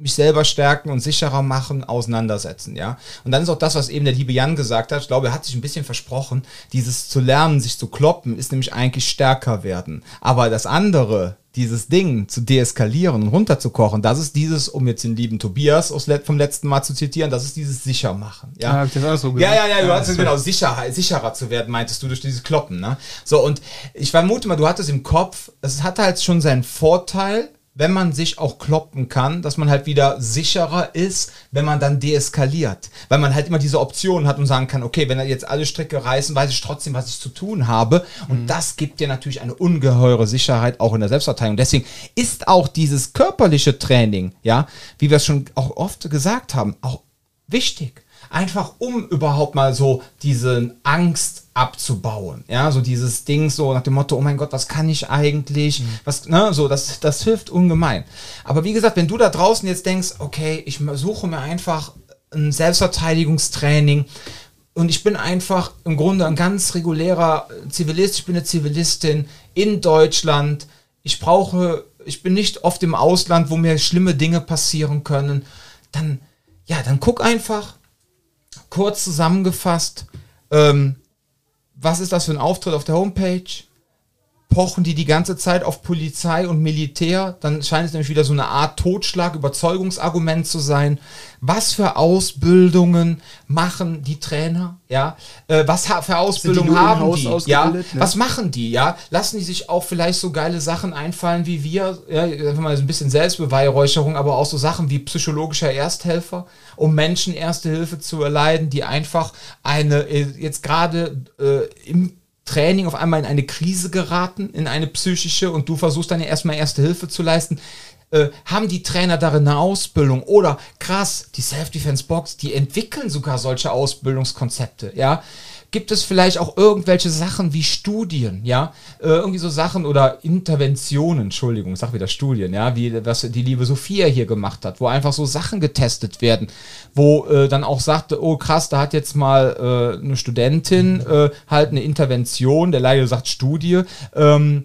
mich selber stärken und sicherer machen, auseinandersetzen, ja. Und dann ist auch das, was eben der liebe Jan gesagt hat, ich glaube, er hat sich ein bisschen versprochen, dieses zu lernen, sich zu kloppen, ist nämlich eigentlich stärker werden. Aber das andere, dieses Ding zu deeskalieren und runterzukochen, das ist dieses, um jetzt den lieben Tobias vom letzten Mal zu zitieren, das ist dieses sicher machen, ja. Ah, hab ich das auch so Ja, ja, ja, du Ja, hattest genau Sicherheit, sicherer zu werden, meintest du durch dieses Kloppen, ne? So, und ich vermute mal, du hattest im Kopf, es hat halt schon seinen Vorteil, wenn man sich auch kloppen kann, dass man halt wieder sicherer ist, wenn man dann deeskaliert. Weil man halt immer diese Option hat und sagen kann, okay, wenn er jetzt alle Stricke reißen, weiß ich trotzdem, was ich zu tun habe. Und das gibt dir natürlich eine ungeheure Sicherheit auch in der Selbstverteidigung. Deswegen ist auch dieses körperliche Training, ja, wie wir es schon auch oft gesagt haben, auch wichtig. Einfach um überhaupt mal so diese Angst abzubauen. Ja, so dieses Ding so nach dem Motto, oh mein Gott, was kann ich eigentlich? Was, ne, so, das, das hilft ungemein. Aber wie gesagt, wenn du da draußen jetzt denkst, okay, ich suche mir einfach ein Selbstverteidigungstraining, und ich bin einfach im Grunde ein ganz regulärer Zivilist. Ich bin eine Zivilistin in Deutschland. Ich brauche, ich bin nicht oft im Ausland, wo mir schlimme Dinge passieren können. Dann, ja, dann guck einfach, kurz zusammengefasst, ähm, was ist das für ein Auftritt auf der Homepage? Pochen die die ganze Zeit auf Polizei und Militär? Dann scheint es nämlich wieder so eine Art Totschlag, Überzeugungsargument zu sein. Was für Ausbildungen machen die Trainer? Ja, äh, was für Ausbildungen nur haben die? Ja, ne? was machen die? Ja, lassen die sich auch vielleicht so geile Sachen einfallen wie wir? Ja, wenn mal so ein bisschen Selbstbeweihräucherung, aber auch so Sachen wie psychologischer Ersthelfer, um Menschen Erste Hilfe zu erleiden, die einfach eine äh, jetzt gerade äh, im Training auf einmal in eine Krise geraten, in eine psychische und du versuchst dann ja erstmal Erste Hilfe zu leisten. Äh, haben die Trainer darin eine Ausbildung oder krass, die Self-Defense-Box, die entwickeln sogar solche Ausbildungskonzepte, ja. Gibt es vielleicht auch irgendwelche Sachen wie Studien, ja, äh, irgendwie so Sachen oder Interventionen, Entschuldigung, ich sag wieder Studien, ja, wie was die liebe Sophia hier gemacht hat, wo einfach so Sachen getestet werden, wo äh, dann auch sagte, oh krass, da hat jetzt mal äh, eine Studentin äh, halt eine Intervention, der Laie sagt Studie, ähm,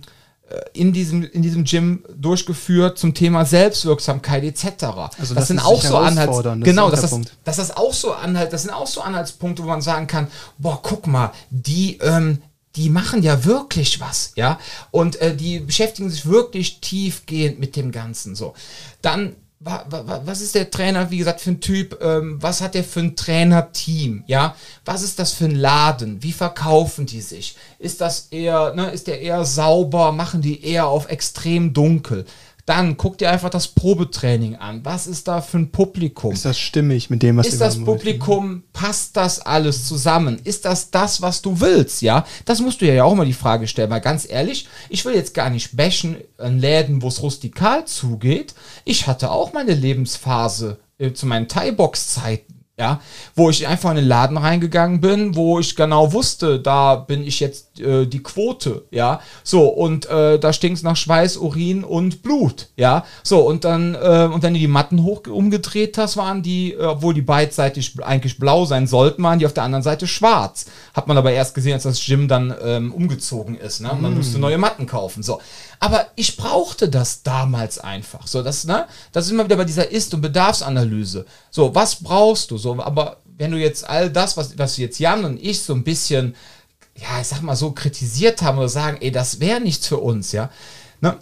in diesem, in diesem Gym durchgeführt zum Thema Selbstwirksamkeit etc. Also das das sind ist auch so Anhalts herausfordern, das ist genau, das, dass das auch so Anhalt, das sind auch so Anhaltspunkte, wo man sagen kann, boah, guck mal, die ähm, die machen ja wirklich was, ja, und äh, die beschäftigen sich wirklich tiefgehend mit dem Ganzen, so. Dann was ist der Trainer, wie gesagt, für ein Typ? Ähm, was hat der für ein Trainerteam? Ja, was ist das für ein Laden? Wie verkaufen die sich? Ist das eher, ne, ist der eher sauber? Machen die eher auf extrem dunkel? Dann guck dir einfach das Probetraining an. Was ist da für ein Publikum? Ist das stimmig mit dem, was Ist ihr das? Publikum, passt das alles zusammen? Ist das das, was du willst, ja? Das musst du ja auch immer die Frage stellen, weil ganz ehrlich, ich will jetzt gar nicht bashen an Läden, wo es rustikal zugeht. Ich hatte auch meine Lebensphase äh, zu meinen Thai-Box-Zeiten. Ja, wo ich einfach in den Laden reingegangen bin, wo ich genau wusste, da bin ich jetzt äh, die Quote, ja, so und äh, da stinkt's nach Schweiß, Urin und Blut, ja, so und dann äh, und wenn du die Matten hoch umgedreht hast, waren die, äh, obwohl die beidseitig eigentlich blau sein sollten, waren die auf der anderen Seite schwarz. Hat man aber erst gesehen, als das Gym dann ähm, umgezogen ist, ne? Man musste neue Matten kaufen, so. Aber ich brauchte das damals einfach, so das, ne, das ist immer wieder bei dieser Ist- und Bedarfsanalyse. So, was brauchst du? So, aber wenn du jetzt all das, was, was jetzt Jan und ich so ein bisschen, ja, ich sag mal so kritisiert haben oder sagen, ey, das wäre nichts für uns, ja, ne,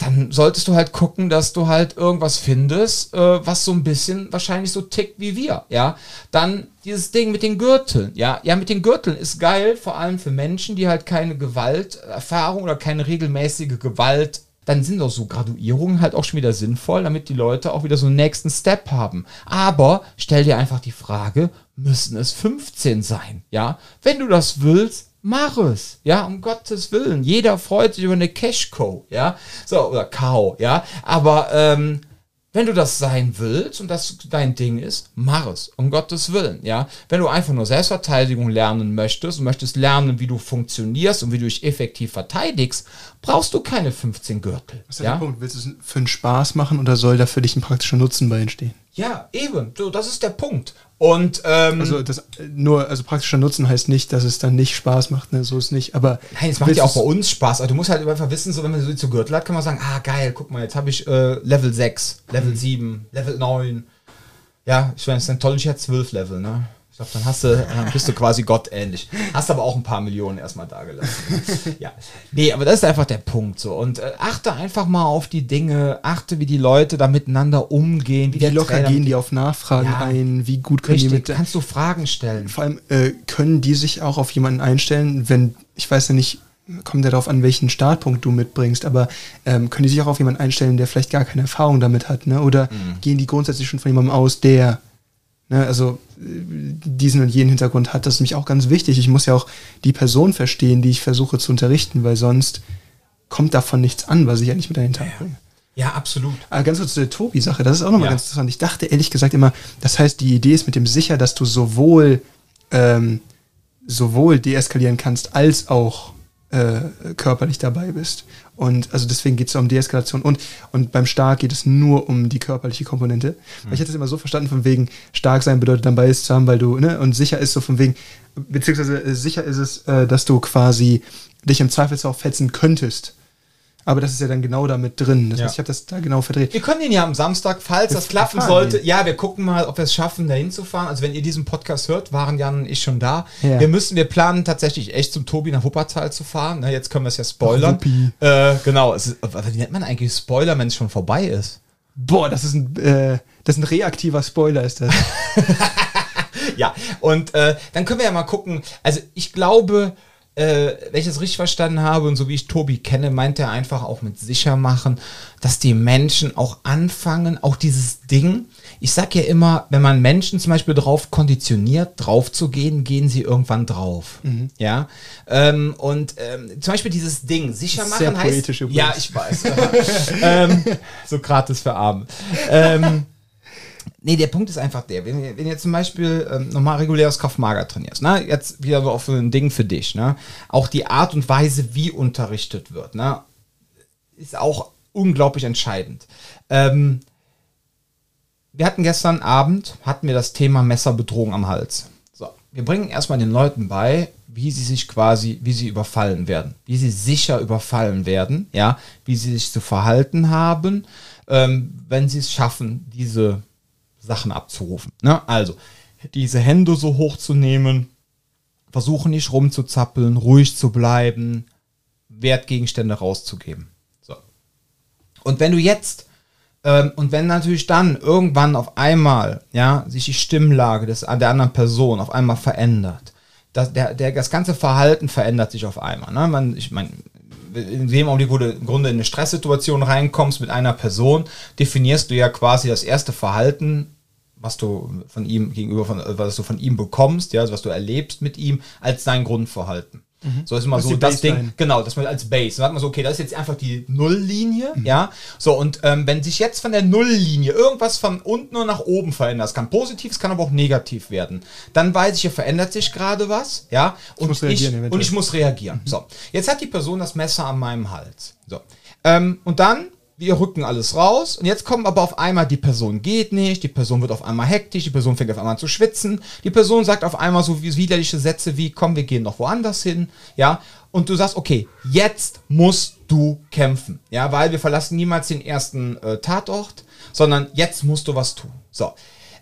dann solltest du halt gucken, dass du halt irgendwas findest, äh, was so ein bisschen wahrscheinlich so tickt wie wir, ja. Dann dieses Ding mit den Gürteln, ja. Ja, mit den Gürteln ist geil, vor allem für Menschen, die halt keine Gewalterfahrung oder keine regelmäßige Gewalt dann sind doch so Graduierungen halt auch schon wieder sinnvoll, damit die Leute auch wieder so einen nächsten Step haben. Aber stell dir einfach die Frage, müssen es 15 sein? Ja, wenn du das willst, mach es. Ja, um Gottes Willen. Jeder freut sich über eine Cash-Co. Ja, so, oder Cow. Ja, aber, ähm, Wenn du das sein willst und das dein Ding ist, mach es, um Gottes Willen, ja. Wenn du einfach nur Selbstverteidigung lernen möchtest und möchtest lernen, wie du funktionierst und wie du dich effektiv verteidigst, brauchst du keine 15 Gürtel. Was ist ja? der Punkt? Willst du es für einen Spaß machen oder soll da für dich ein praktischer Nutzen bei entstehen? Ja, eben. So, das ist der Punkt. Und ähm, also das nur also praktischer Nutzen heißt nicht, dass es dann nicht Spaß macht, ne? So ist nicht. Aber nein, es macht ja auch bei uns Spaß. Also du musst halt einfach wissen, so wenn man so zu Gürtel hat, kann man sagen, ah geil, guck mal, jetzt habe ich äh, Level 6, Level mhm. 7, Level 9. Ja, ich meine, es sind toll, ich hätte 12 Level, ne? Glaube, dann hast du, dann bist du quasi gottähnlich. Hast aber auch ein paar Millionen erstmal da gelassen. ja. Nee, aber das ist einfach der Punkt so. Und äh, achte einfach mal auf die Dinge, achte, wie die Leute da miteinander umgehen. Wie, wie locker Trainer gehen die auf Nachfragen ja, ein, wie gut können richtig, die mit. Kannst du Fragen stellen. Vor allem äh, können die sich auch auf jemanden einstellen, wenn, ich weiß ja nicht, kommt ja darauf an, welchen Startpunkt du mitbringst, aber ähm, können die sich auch auf jemanden einstellen, der vielleicht gar keine Erfahrung damit hat, ne? Oder mhm. gehen die grundsätzlich schon von jemandem aus, der ne, also äh, diesen und jenen Hintergrund hat, das ist nämlich auch ganz wichtig. Ich muss ja auch die Person verstehen, die ich versuche zu unterrichten, weil sonst kommt davon nichts an, was ich eigentlich mit dahinter bringe. Ja, absolut. Aber ganz kurz zu der Tobi-Sache, das ist auch nochmal ja. ganz interessant. Ich dachte ehrlich gesagt immer, das heißt, die Idee ist mit dem sicher, dass du sowohl, ähm, sowohl deeskalieren kannst, als auch äh, körperlich dabei bist. Und also deswegen geht es um Deeskalation. Und, und beim Stark geht es nur um die körperliche Komponente. Mhm. Ich hätte es immer so verstanden, von wegen, stark sein bedeutet dabei ist zu haben, weil du, ne, und sicher ist so von wegen, beziehungsweise äh, sicher ist es, äh, dass du quasi dich im Zweifelsfall fetzen könntest. Aber das ist ja dann genau damit drin. Das ja. heißt, ich habe das da genau verdreht. Wir können ihn ja am Samstag, falls das klappen sollte. Ihn. Ja, wir gucken mal, ob wir es schaffen, da hinzufahren. Also wenn ihr diesen Podcast hört, waren Jan und ich schon da. Ja. Wir müssen, wir planen tatsächlich echt zum Tobi nach Wuppertal zu fahren. Na, jetzt können wir es ja spoilern. Ach, äh, genau. Ist, wie nennt man eigentlich Spoiler, wenn es schon vorbei ist? Boah, das ist ein, äh, das ist ein reaktiver Spoiler, ist das. ja, und äh, dann können wir ja mal gucken. Also ich glaube, äh, wenn ich das richtig verstanden habe und so wie ich Tobi kenne, meint er einfach auch mit sicher machen, dass die Menschen auch anfangen, auch dieses Ding. Ich sag ja immer, wenn man Menschen zum Beispiel darauf konditioniert, drauf zu gehen, gehen sie irgendwann drauf. Mhm. Ja. Ähm, und ähm, zum Beispiel dieses Ding, sicher machen Sehr heißt. Ja, ich weiß. ähm, Sokrates für Arme. Ähm, Nee, der Punkt ist einfach der, wenn, wenn ihr zum Beispiel ähm, nochmal reguläres Kopfmager trainierst, ne? jetzt wieder so auf ein Ding für dich, ne? auch die Art und Weise, wie unterrichtet wird, ne? ist auch unglaublich entscheidend. Ähm, wir hatten gestern Abend, hatten wir das Thema Messerbedrohung am Hals. So, wir bringen erstmal den Leuten bei, wie sie sich quasi, wie sie überfallen werden, wie sie sicher überfallen werden, ja, wie sie sich zu verhalten haben, ähm, wenn sie es schaffen, diese Sachen abzurufen. Ne? Also, diese Hände so hoch zu nehmen, versuchen nicht rumzuzappeln, ruhig zu bleiben, Wertgegenstände rauszugeben. So. Und wenn du jetzt ähm, und wenn natürlich dann irgendwann auf einmal ja sich die Stimmlage des, der anderen Person auf einmal verändert, das, der, der, das ganze Verhalten verändert sich auf einmal. Ne? Man, ich meine, in dem Augenblick, wo du im Grunde in eine Stresssituation reinkommst mit einer Person, definierst du ja quasi das erste Verhalten, was du von ihm gegenüber von, was du von ihm bekommst, ja, also was du erlebst mit ihm, als dein Grundverhalten. Mhm. So ist immer das so das Ding, genau, das man als Base. Dann hat man so, okay, das ist jetzt einfach die Nulllinie, mhm. ja. So, und ähm, wenn sich jetzt von der Nulllinie irgendwas von unten und nach oben verändert, das kann positiv, es kann aber auch negativ werden, dann weiß ich, hier verändert sich gerade was, ja. Und ich, ich und ich muss reagieren. Mhm. So, jetzt hat die Person das Messer an meinem Hals. So. Ähm, und dann wir rücken alles raus und jetzt kommt aber auf einmal, die Person geht nicht, die Person wird auf einmal hektisch, die Person fängt auf einmal an zu schwitzen, die Person sagt auf einmal so widerliche Sätze wie, komm, wir gehen noch woanders hin, ja, und du sagst, okay, jetzt musst du kämpfen, ja, weil wir verlassen niemals den ersten äh, Tatort, sondern jetzt musst du was tun. So,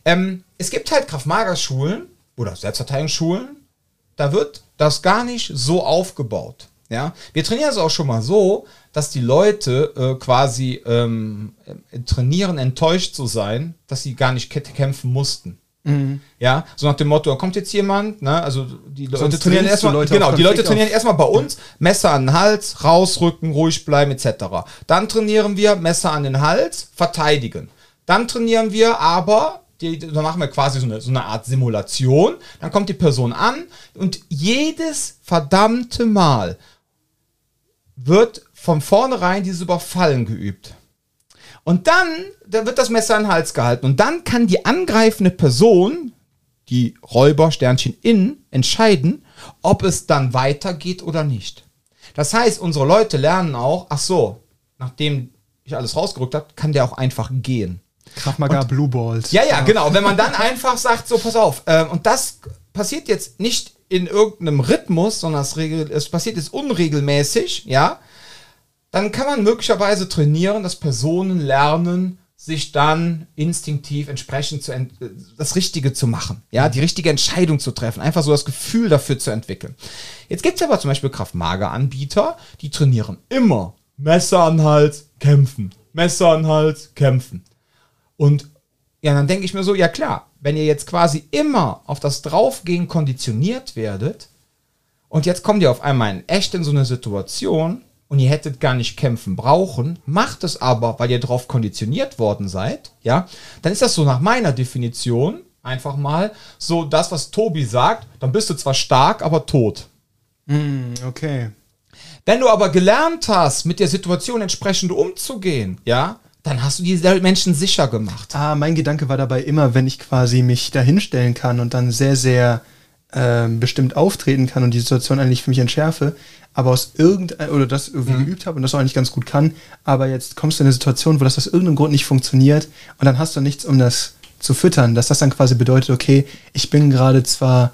ähm, es gibt halt Kraftmagerschulen oder Selbstverteidigungsschulen, da wird das gar nicht so aufgebaut. Ja, wir trainieren es auch schon mal so, dass die Leute äh, quasi ähm, äh, trainieren, enttäuscht zu sein, dass sie gar nicht kämpfen mussten. Mhm. Ja, so nach dem Motto, da kommt jetzt jemand, ne? Also die Leute Sonst trainieren erstmal, Leute genau, die Leute trainieren erstmal bei uns, Messer an den Hals, rausrücken, ruhig bleiben, etc. Dann trainieren wir Messer an den Hals, verteidigen. Dann trainieren wir aber die, da machen wir quasi so eine, so eine Art Simulation. Dann kommt die Person an und jedes verdammte Mal wird von vornherein dieses Überfallen geübt. Und dann, da wird das Messer in den Hals gehalten. Und dann kann die angreifende Person, die Räuber, Sternchen in, entscheiden, ob es dann weitergeht oder nicht. Das heißt, unsere Leute lernen auch, ach so, nachdem ich alles rausgerückt habe, kann der auch einfach gehen. Krav Maga Blue Balls. Ja, ja, genau. Wenn man dann einfach sagt, so, pass auf, äh, und das passiert jetzt nicht in irgendeinem Rhythmus, sondern es, regel, es passiert jetzt unregelmäßig, ja, dann kann man möglicherweise trainieren, dass Personen lernen, sich dann instinktiv entsprechend zu ent- äh, das Richtige zu machen, ja, die richtige Entscheidung zu treffen, einfach so das Gefühl dafür zu entwickeln. Jetzt gibt es aber zum Beispiel Kraft-Mager-Anbieter, die trainieren immer Messer an Hals, kämpfen, Messer an Hals, kämpfen. Und ja, dann denke ich mir so, ja klar, wenn ihr jetzt quasi immer auf das Draufgehen konditioniert werdet und jetzt kommt ihr auf einmal in echt in so eine Situation und ihr hättet gar nicht kämpfen brauchen, macht es aber, weil ihr drauf konditioniert worden seid, ja, dann ist das so nach meiner Definition einfach mal so das, was Tobi sagt, dann bist du zwar stark, aber tot. Hm, okay. Wenn du aber gelernt hast, mit der Situation entsprechend umzugehen, ja, dann hast du diese Menschen sicher gemacht. Ah, mein Gedanke war dabei immer, wenn ich quasi mich da hinstellen kann und dann sehr, sehr ähm, bestimmt auftreten kann und die Situation eigentlich für mich entschärfe, aber aus irgendein oder das irgendwie geübt habe und das auch eigentlich ganz gut kann, aber jetzt kommst du in eine Situation, wo das aus irgendeinem Grund nicht funktioniert und dann hast du nichts, um das zu füttern, dass das dann quasi bedeutet, okay, ich bin gerade zwar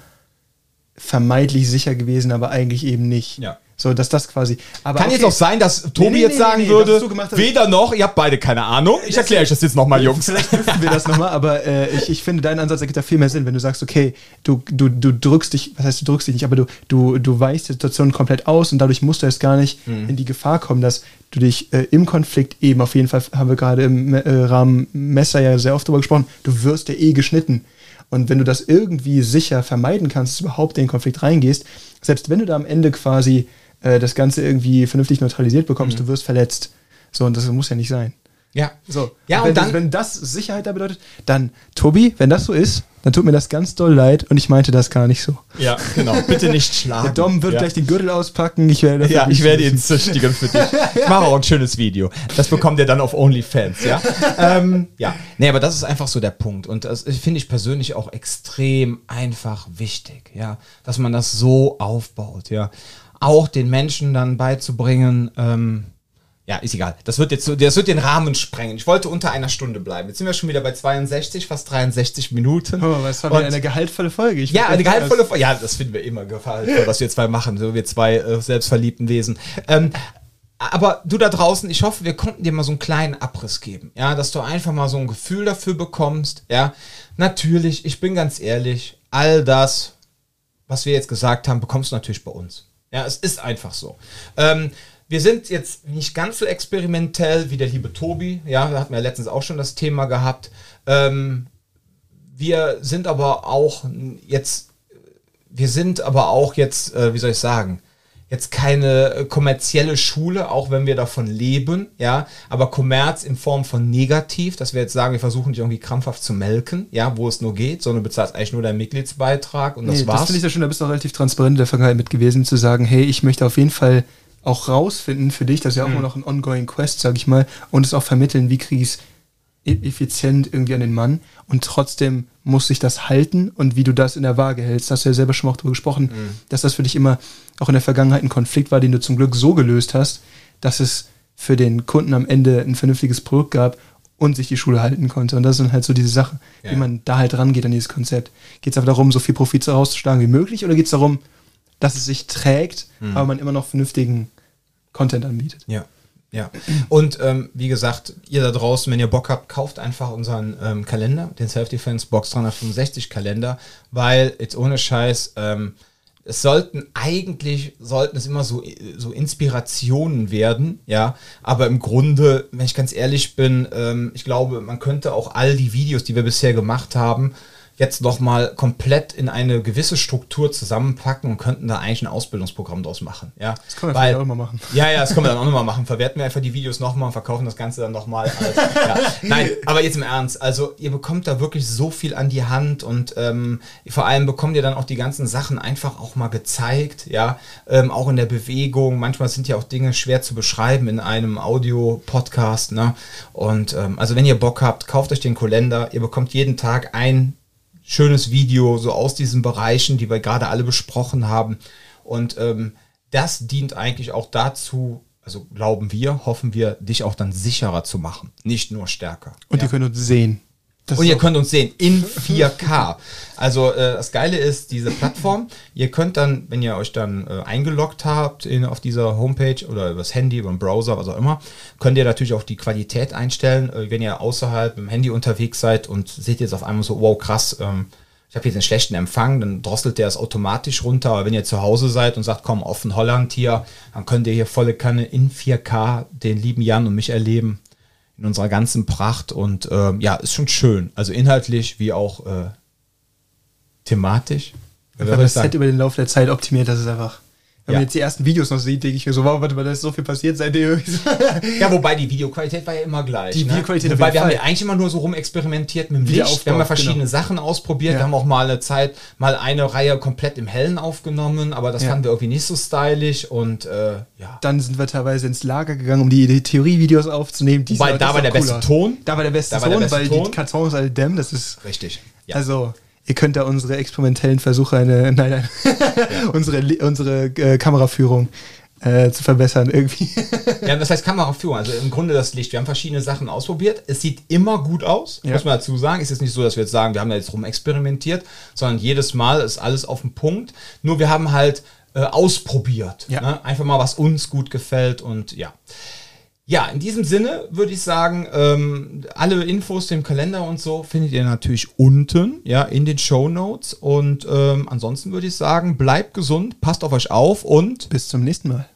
vermeintlich sicher gewesen, aber eigentlich eben nicht. Ja. So, dass das quasi. Aber Kann okay. jetzt auch sein, dass Tobi nee, jetzt nee, sagen nee, würde, hast- weder noch, ihr habt beide keine Ahnung. Ich erkläre euch das jetzt nochmal, Jungs. Vielleicht prüfen wir das nochmal, aber äh, ich, ich finde, dein Ansatz ergibt da viel mehr Sinn, wenn du sagst, okay, du, du, du drückst dich, was heißt du drückst dich nicht, aber du, du, du weichst die Situation komplett aus und dadurch musst du erst gar nicht in die Gefahr kommen, dass du dich äh, im Konflikt eben, auf jeden Fall haben wir gerade im äh, Rahmen Messer ja sehr oft drüber gesprochen, du wirst ja eh geschnitten. Und wenn du das irgendwie sicher vermeiden kannst, dass du überhaupt in den Konflikt reingehst, selbst wenn du da am Ende quasi äh, das Ganze irgendwie vernünftig neutralisiert bekommst, du wirst verletzt. So, und das muss ja nicht sein. Ja. So, Ja, wenn, und dann- das, wenn das Sicherheit da bedeutet, dann, Tobi, wenn das so ist, dann tut mir das ganz doll leid und ich meinte das gar nicht so. Ja, genau. Bitte nicht schlagen. Der Dom wird ja. gleich den Gürtel auspacken, ich werde Ja, ich werde ihn züchtigen für dich. Ich mache auch ein schönes Video. Das bekommt ihr dann auf OnlyFans, ja? ähm, ja. Nee, aber das ist einfach so der Punkt. Und das finde ich persönlich auch extrem einfach wichtig, ja? Dass man das so aufbaut, ja? Auch den Menschen dann beizubringen, ähm, ja, ist egal. Das wird jetzt das wird den Rahmen sprengen. Ich wollte unter einer Stunde bleiben. Jetzt sind wir schon wieder bei 62, fast 63 Minuten. Oh, was war Und- wieder eine gehaltvolle Folge. Ich ja, eine das- gehaltvolle Folge. Ja, das finden wir immer gehaltvoll, was wir zwei machen. So wir zwei äh, selbstverliebten Wesen. Ähm, aber du da draußen, ich hoffe, wir konnten dir mal so einen kleinen Abriss geben. Ja, dass du einfach mal so ein Gefühl dafür bekommst. Ja, natürlich, ich bin ganz ehrlich, all das, was wir jetzt gesagt haben, bekommst du natürlich bei uns. Ja, es ist einfach so. Ähm, wir sind jetzt nicht ganz so experimentell wie der liebe Tobi. Ja, da hatten wir ja letztens auch schon das Thema gehabt. Ähm, wir sind aber auch jetzt, wir sind aber auch jetzt, äh, wie soll ich sagen, jetzt keine äh, kommerzielle Schule, auch wenn wir davon leben, ja, aber Kommerz in Form von negativ, dass wir jetzt sagen, wir versuchen dich irgendwie krampfhaft zu melken, ja, wo es nur geht, sondern du bezahlst eigentlich nur deinen Mitgliedsbeitrag und das Nee, das war's. finde ich ja schon, da bist du auch relativ transparent in der Vergangenheit mit gewesen, zu sagen, hey, ich möchte auf jeden Fall auch rausfinden für dich, das ist ja auch Mhm. immer noch ein ongoing Quest, sag ich mal, und es auch vermitteln, wie kriege ich es effizient irgendwie an den Mann und trotzdem muss sich das halten und wie du das in der Waage hältst, hast du ja selber schon mal auch drüber gesprochen, Mhm. dass das für dich immer auch in der Vergangenheit ein Konflikt war, den du zum Glück so gelöst hast, dass es für den Kunden am Ende ein vernünftiges Produkt gab und sich die Schule halten konnte. Und das sind halt so diese Sachen, Ja. wie man da halt rangeht an dieses Konzept. Geht es einfach darum, so viel Profit rauszuschlagen wie möglich oder geht es darum, dass es sich trägt, Mhm. aber man immer noch vernünftigen Content anbietet? Ja, ja. Und ähm, wie gesagt, ihr da draußen, wenn ihr Bock habt, kauft einfach unseren ähm, Kalender, den Self-Defense Box 365 Kalender, weil jetzt ohne Scheiß, ähm, es sollten eigentlich, sollten es immer so, so Inspirationen werden, ja, aber im Grunde, wenn ich ganz ehrlich bin, ähm, ich glaube, man könnte auch all die Videos, die wir bisher gemacht haben, jetzt nochmal komplett in eine gewisse Struktur zusammenpacken und könnten da eigentlich ein Ausbildungsprogramm draus machen. Ja, Das können wir Weil- auch immer machen. ja, ja, das können wir dann auch nochmal machen. Verwerten wir einfach die Videos nochmal und verkaufen das Ganze dann nochmal. Ja. Nein, aber jetzt im Ernst. Also ihr bekommt da wirklich so viel an die Hand und ähm, vor allem bekommt ihr dann auch die ganzen Sachen einfach auch mal gezeigt. Ja, ähm, auch in der Bewegung. Manchmal sind ja auch Dinge schwer zu beschreiben in einem Audio-Podcast. Ne? Und ähm, also wenn ihr Bock habt, kauft euch den Kalender. Ihr bekommt jeden Tag ein schönes Video so aus diesen Bereichen, die wir gerade alle besprochen haben. Und ähm, das dient eigentlich auch dazu, also glauben wir, hoffen wir, dich auch dann sicherer zu machen, nicht nur stärker. Und ja. ihr könnt uns sehen. Das Und ihr könnt uns sehen in 4K. Also äh, das Geile ist, diese Plattform, ihr könnt dann, wenn ihr euch dann äh, eingeloggt habt in, auf dieser Homepage oder übers Handy, über den Browser, was auch immer, könnt ihr natürlich auch die Qualität einstellen. Äh, wenn ihr außerhalb im Handy unterwegs seid und seht jetzt auf einmal so, wow, krass, ähm, ich habe jetzt einen schlechten Empfang, dann drosselt der es automatisch runter. Aber wenn ihr zu Hause seid und sagt, komm, offen Holland hier, dann könnt ihr hier volle Kanne in 4K den lieben Jan und mich erleben in unserer ganzen Pracht und ähm, ja, ist schon schön. Also inhaltlich wie auch äh, thematisch. Haben ich das? Set über den Laufe der Zeit optimiert, das ist einfach. Wenn Ja. man jetzt die ersten Videos noch sieht, denke ich mir so, wow, warte mal, da ist so viel passiert seitdem. Ja, wobei die Videoqualität war ja immer gleich. Die ne? Videoqualität Wobei wir haben Fall. ja eigentlich immer nur so rumexperimentiert mit dem Licht. Wir haben ja verschiedene genau. Sachen ausprobiert. Ja. Wir haben auch mal eine Zeit, mal eine Reihe komplett im Hellen aufgenommen, aber das Ja. fanden wir irgendwie nicht so stylisch und äh, ja. Dann sind wir teilweise ins Lager gegangen, um die, die Theorievideos aufzunehmen. Die Wobei, da war der cool beste. Ton. Da war der beste Da war der Ton, beste weil Ton. die Kartons alle dämmen, das ist. Richtig. Ja. Also, ihr könnt da unsere experimentellen Versuche, eine, nein, nein, unsere, Li- unsere äh, Kameraführung äh, zu verbessern irgendwie. Ja, das heißt Kameraführung, also im Grunde das Licht. Wir haben verschiedene Sachen ausprobiert. Es sieht immer gut aus, Ja. muss man dazu sagen. Es ist nicht so, dass wir jetzt sagen, wir haben da jetzt rum experimentiert, sondern jedes Mal ist alles auf dem Punkt. Nur wir haben halt äh, ausprobiert. Ja. Ne? Einfach mal, was uns gut gefällt und ja. Ja, in diesem Sinne würde ich sagen, ähm, alle Infos dem Kalender und so findet ihr natürlich unten, ja, in den Show Notes. Und ähm, ansonsten würde ich sagen, bleibt gesund, passt auf euch auf und Bis zum nächsten Mal.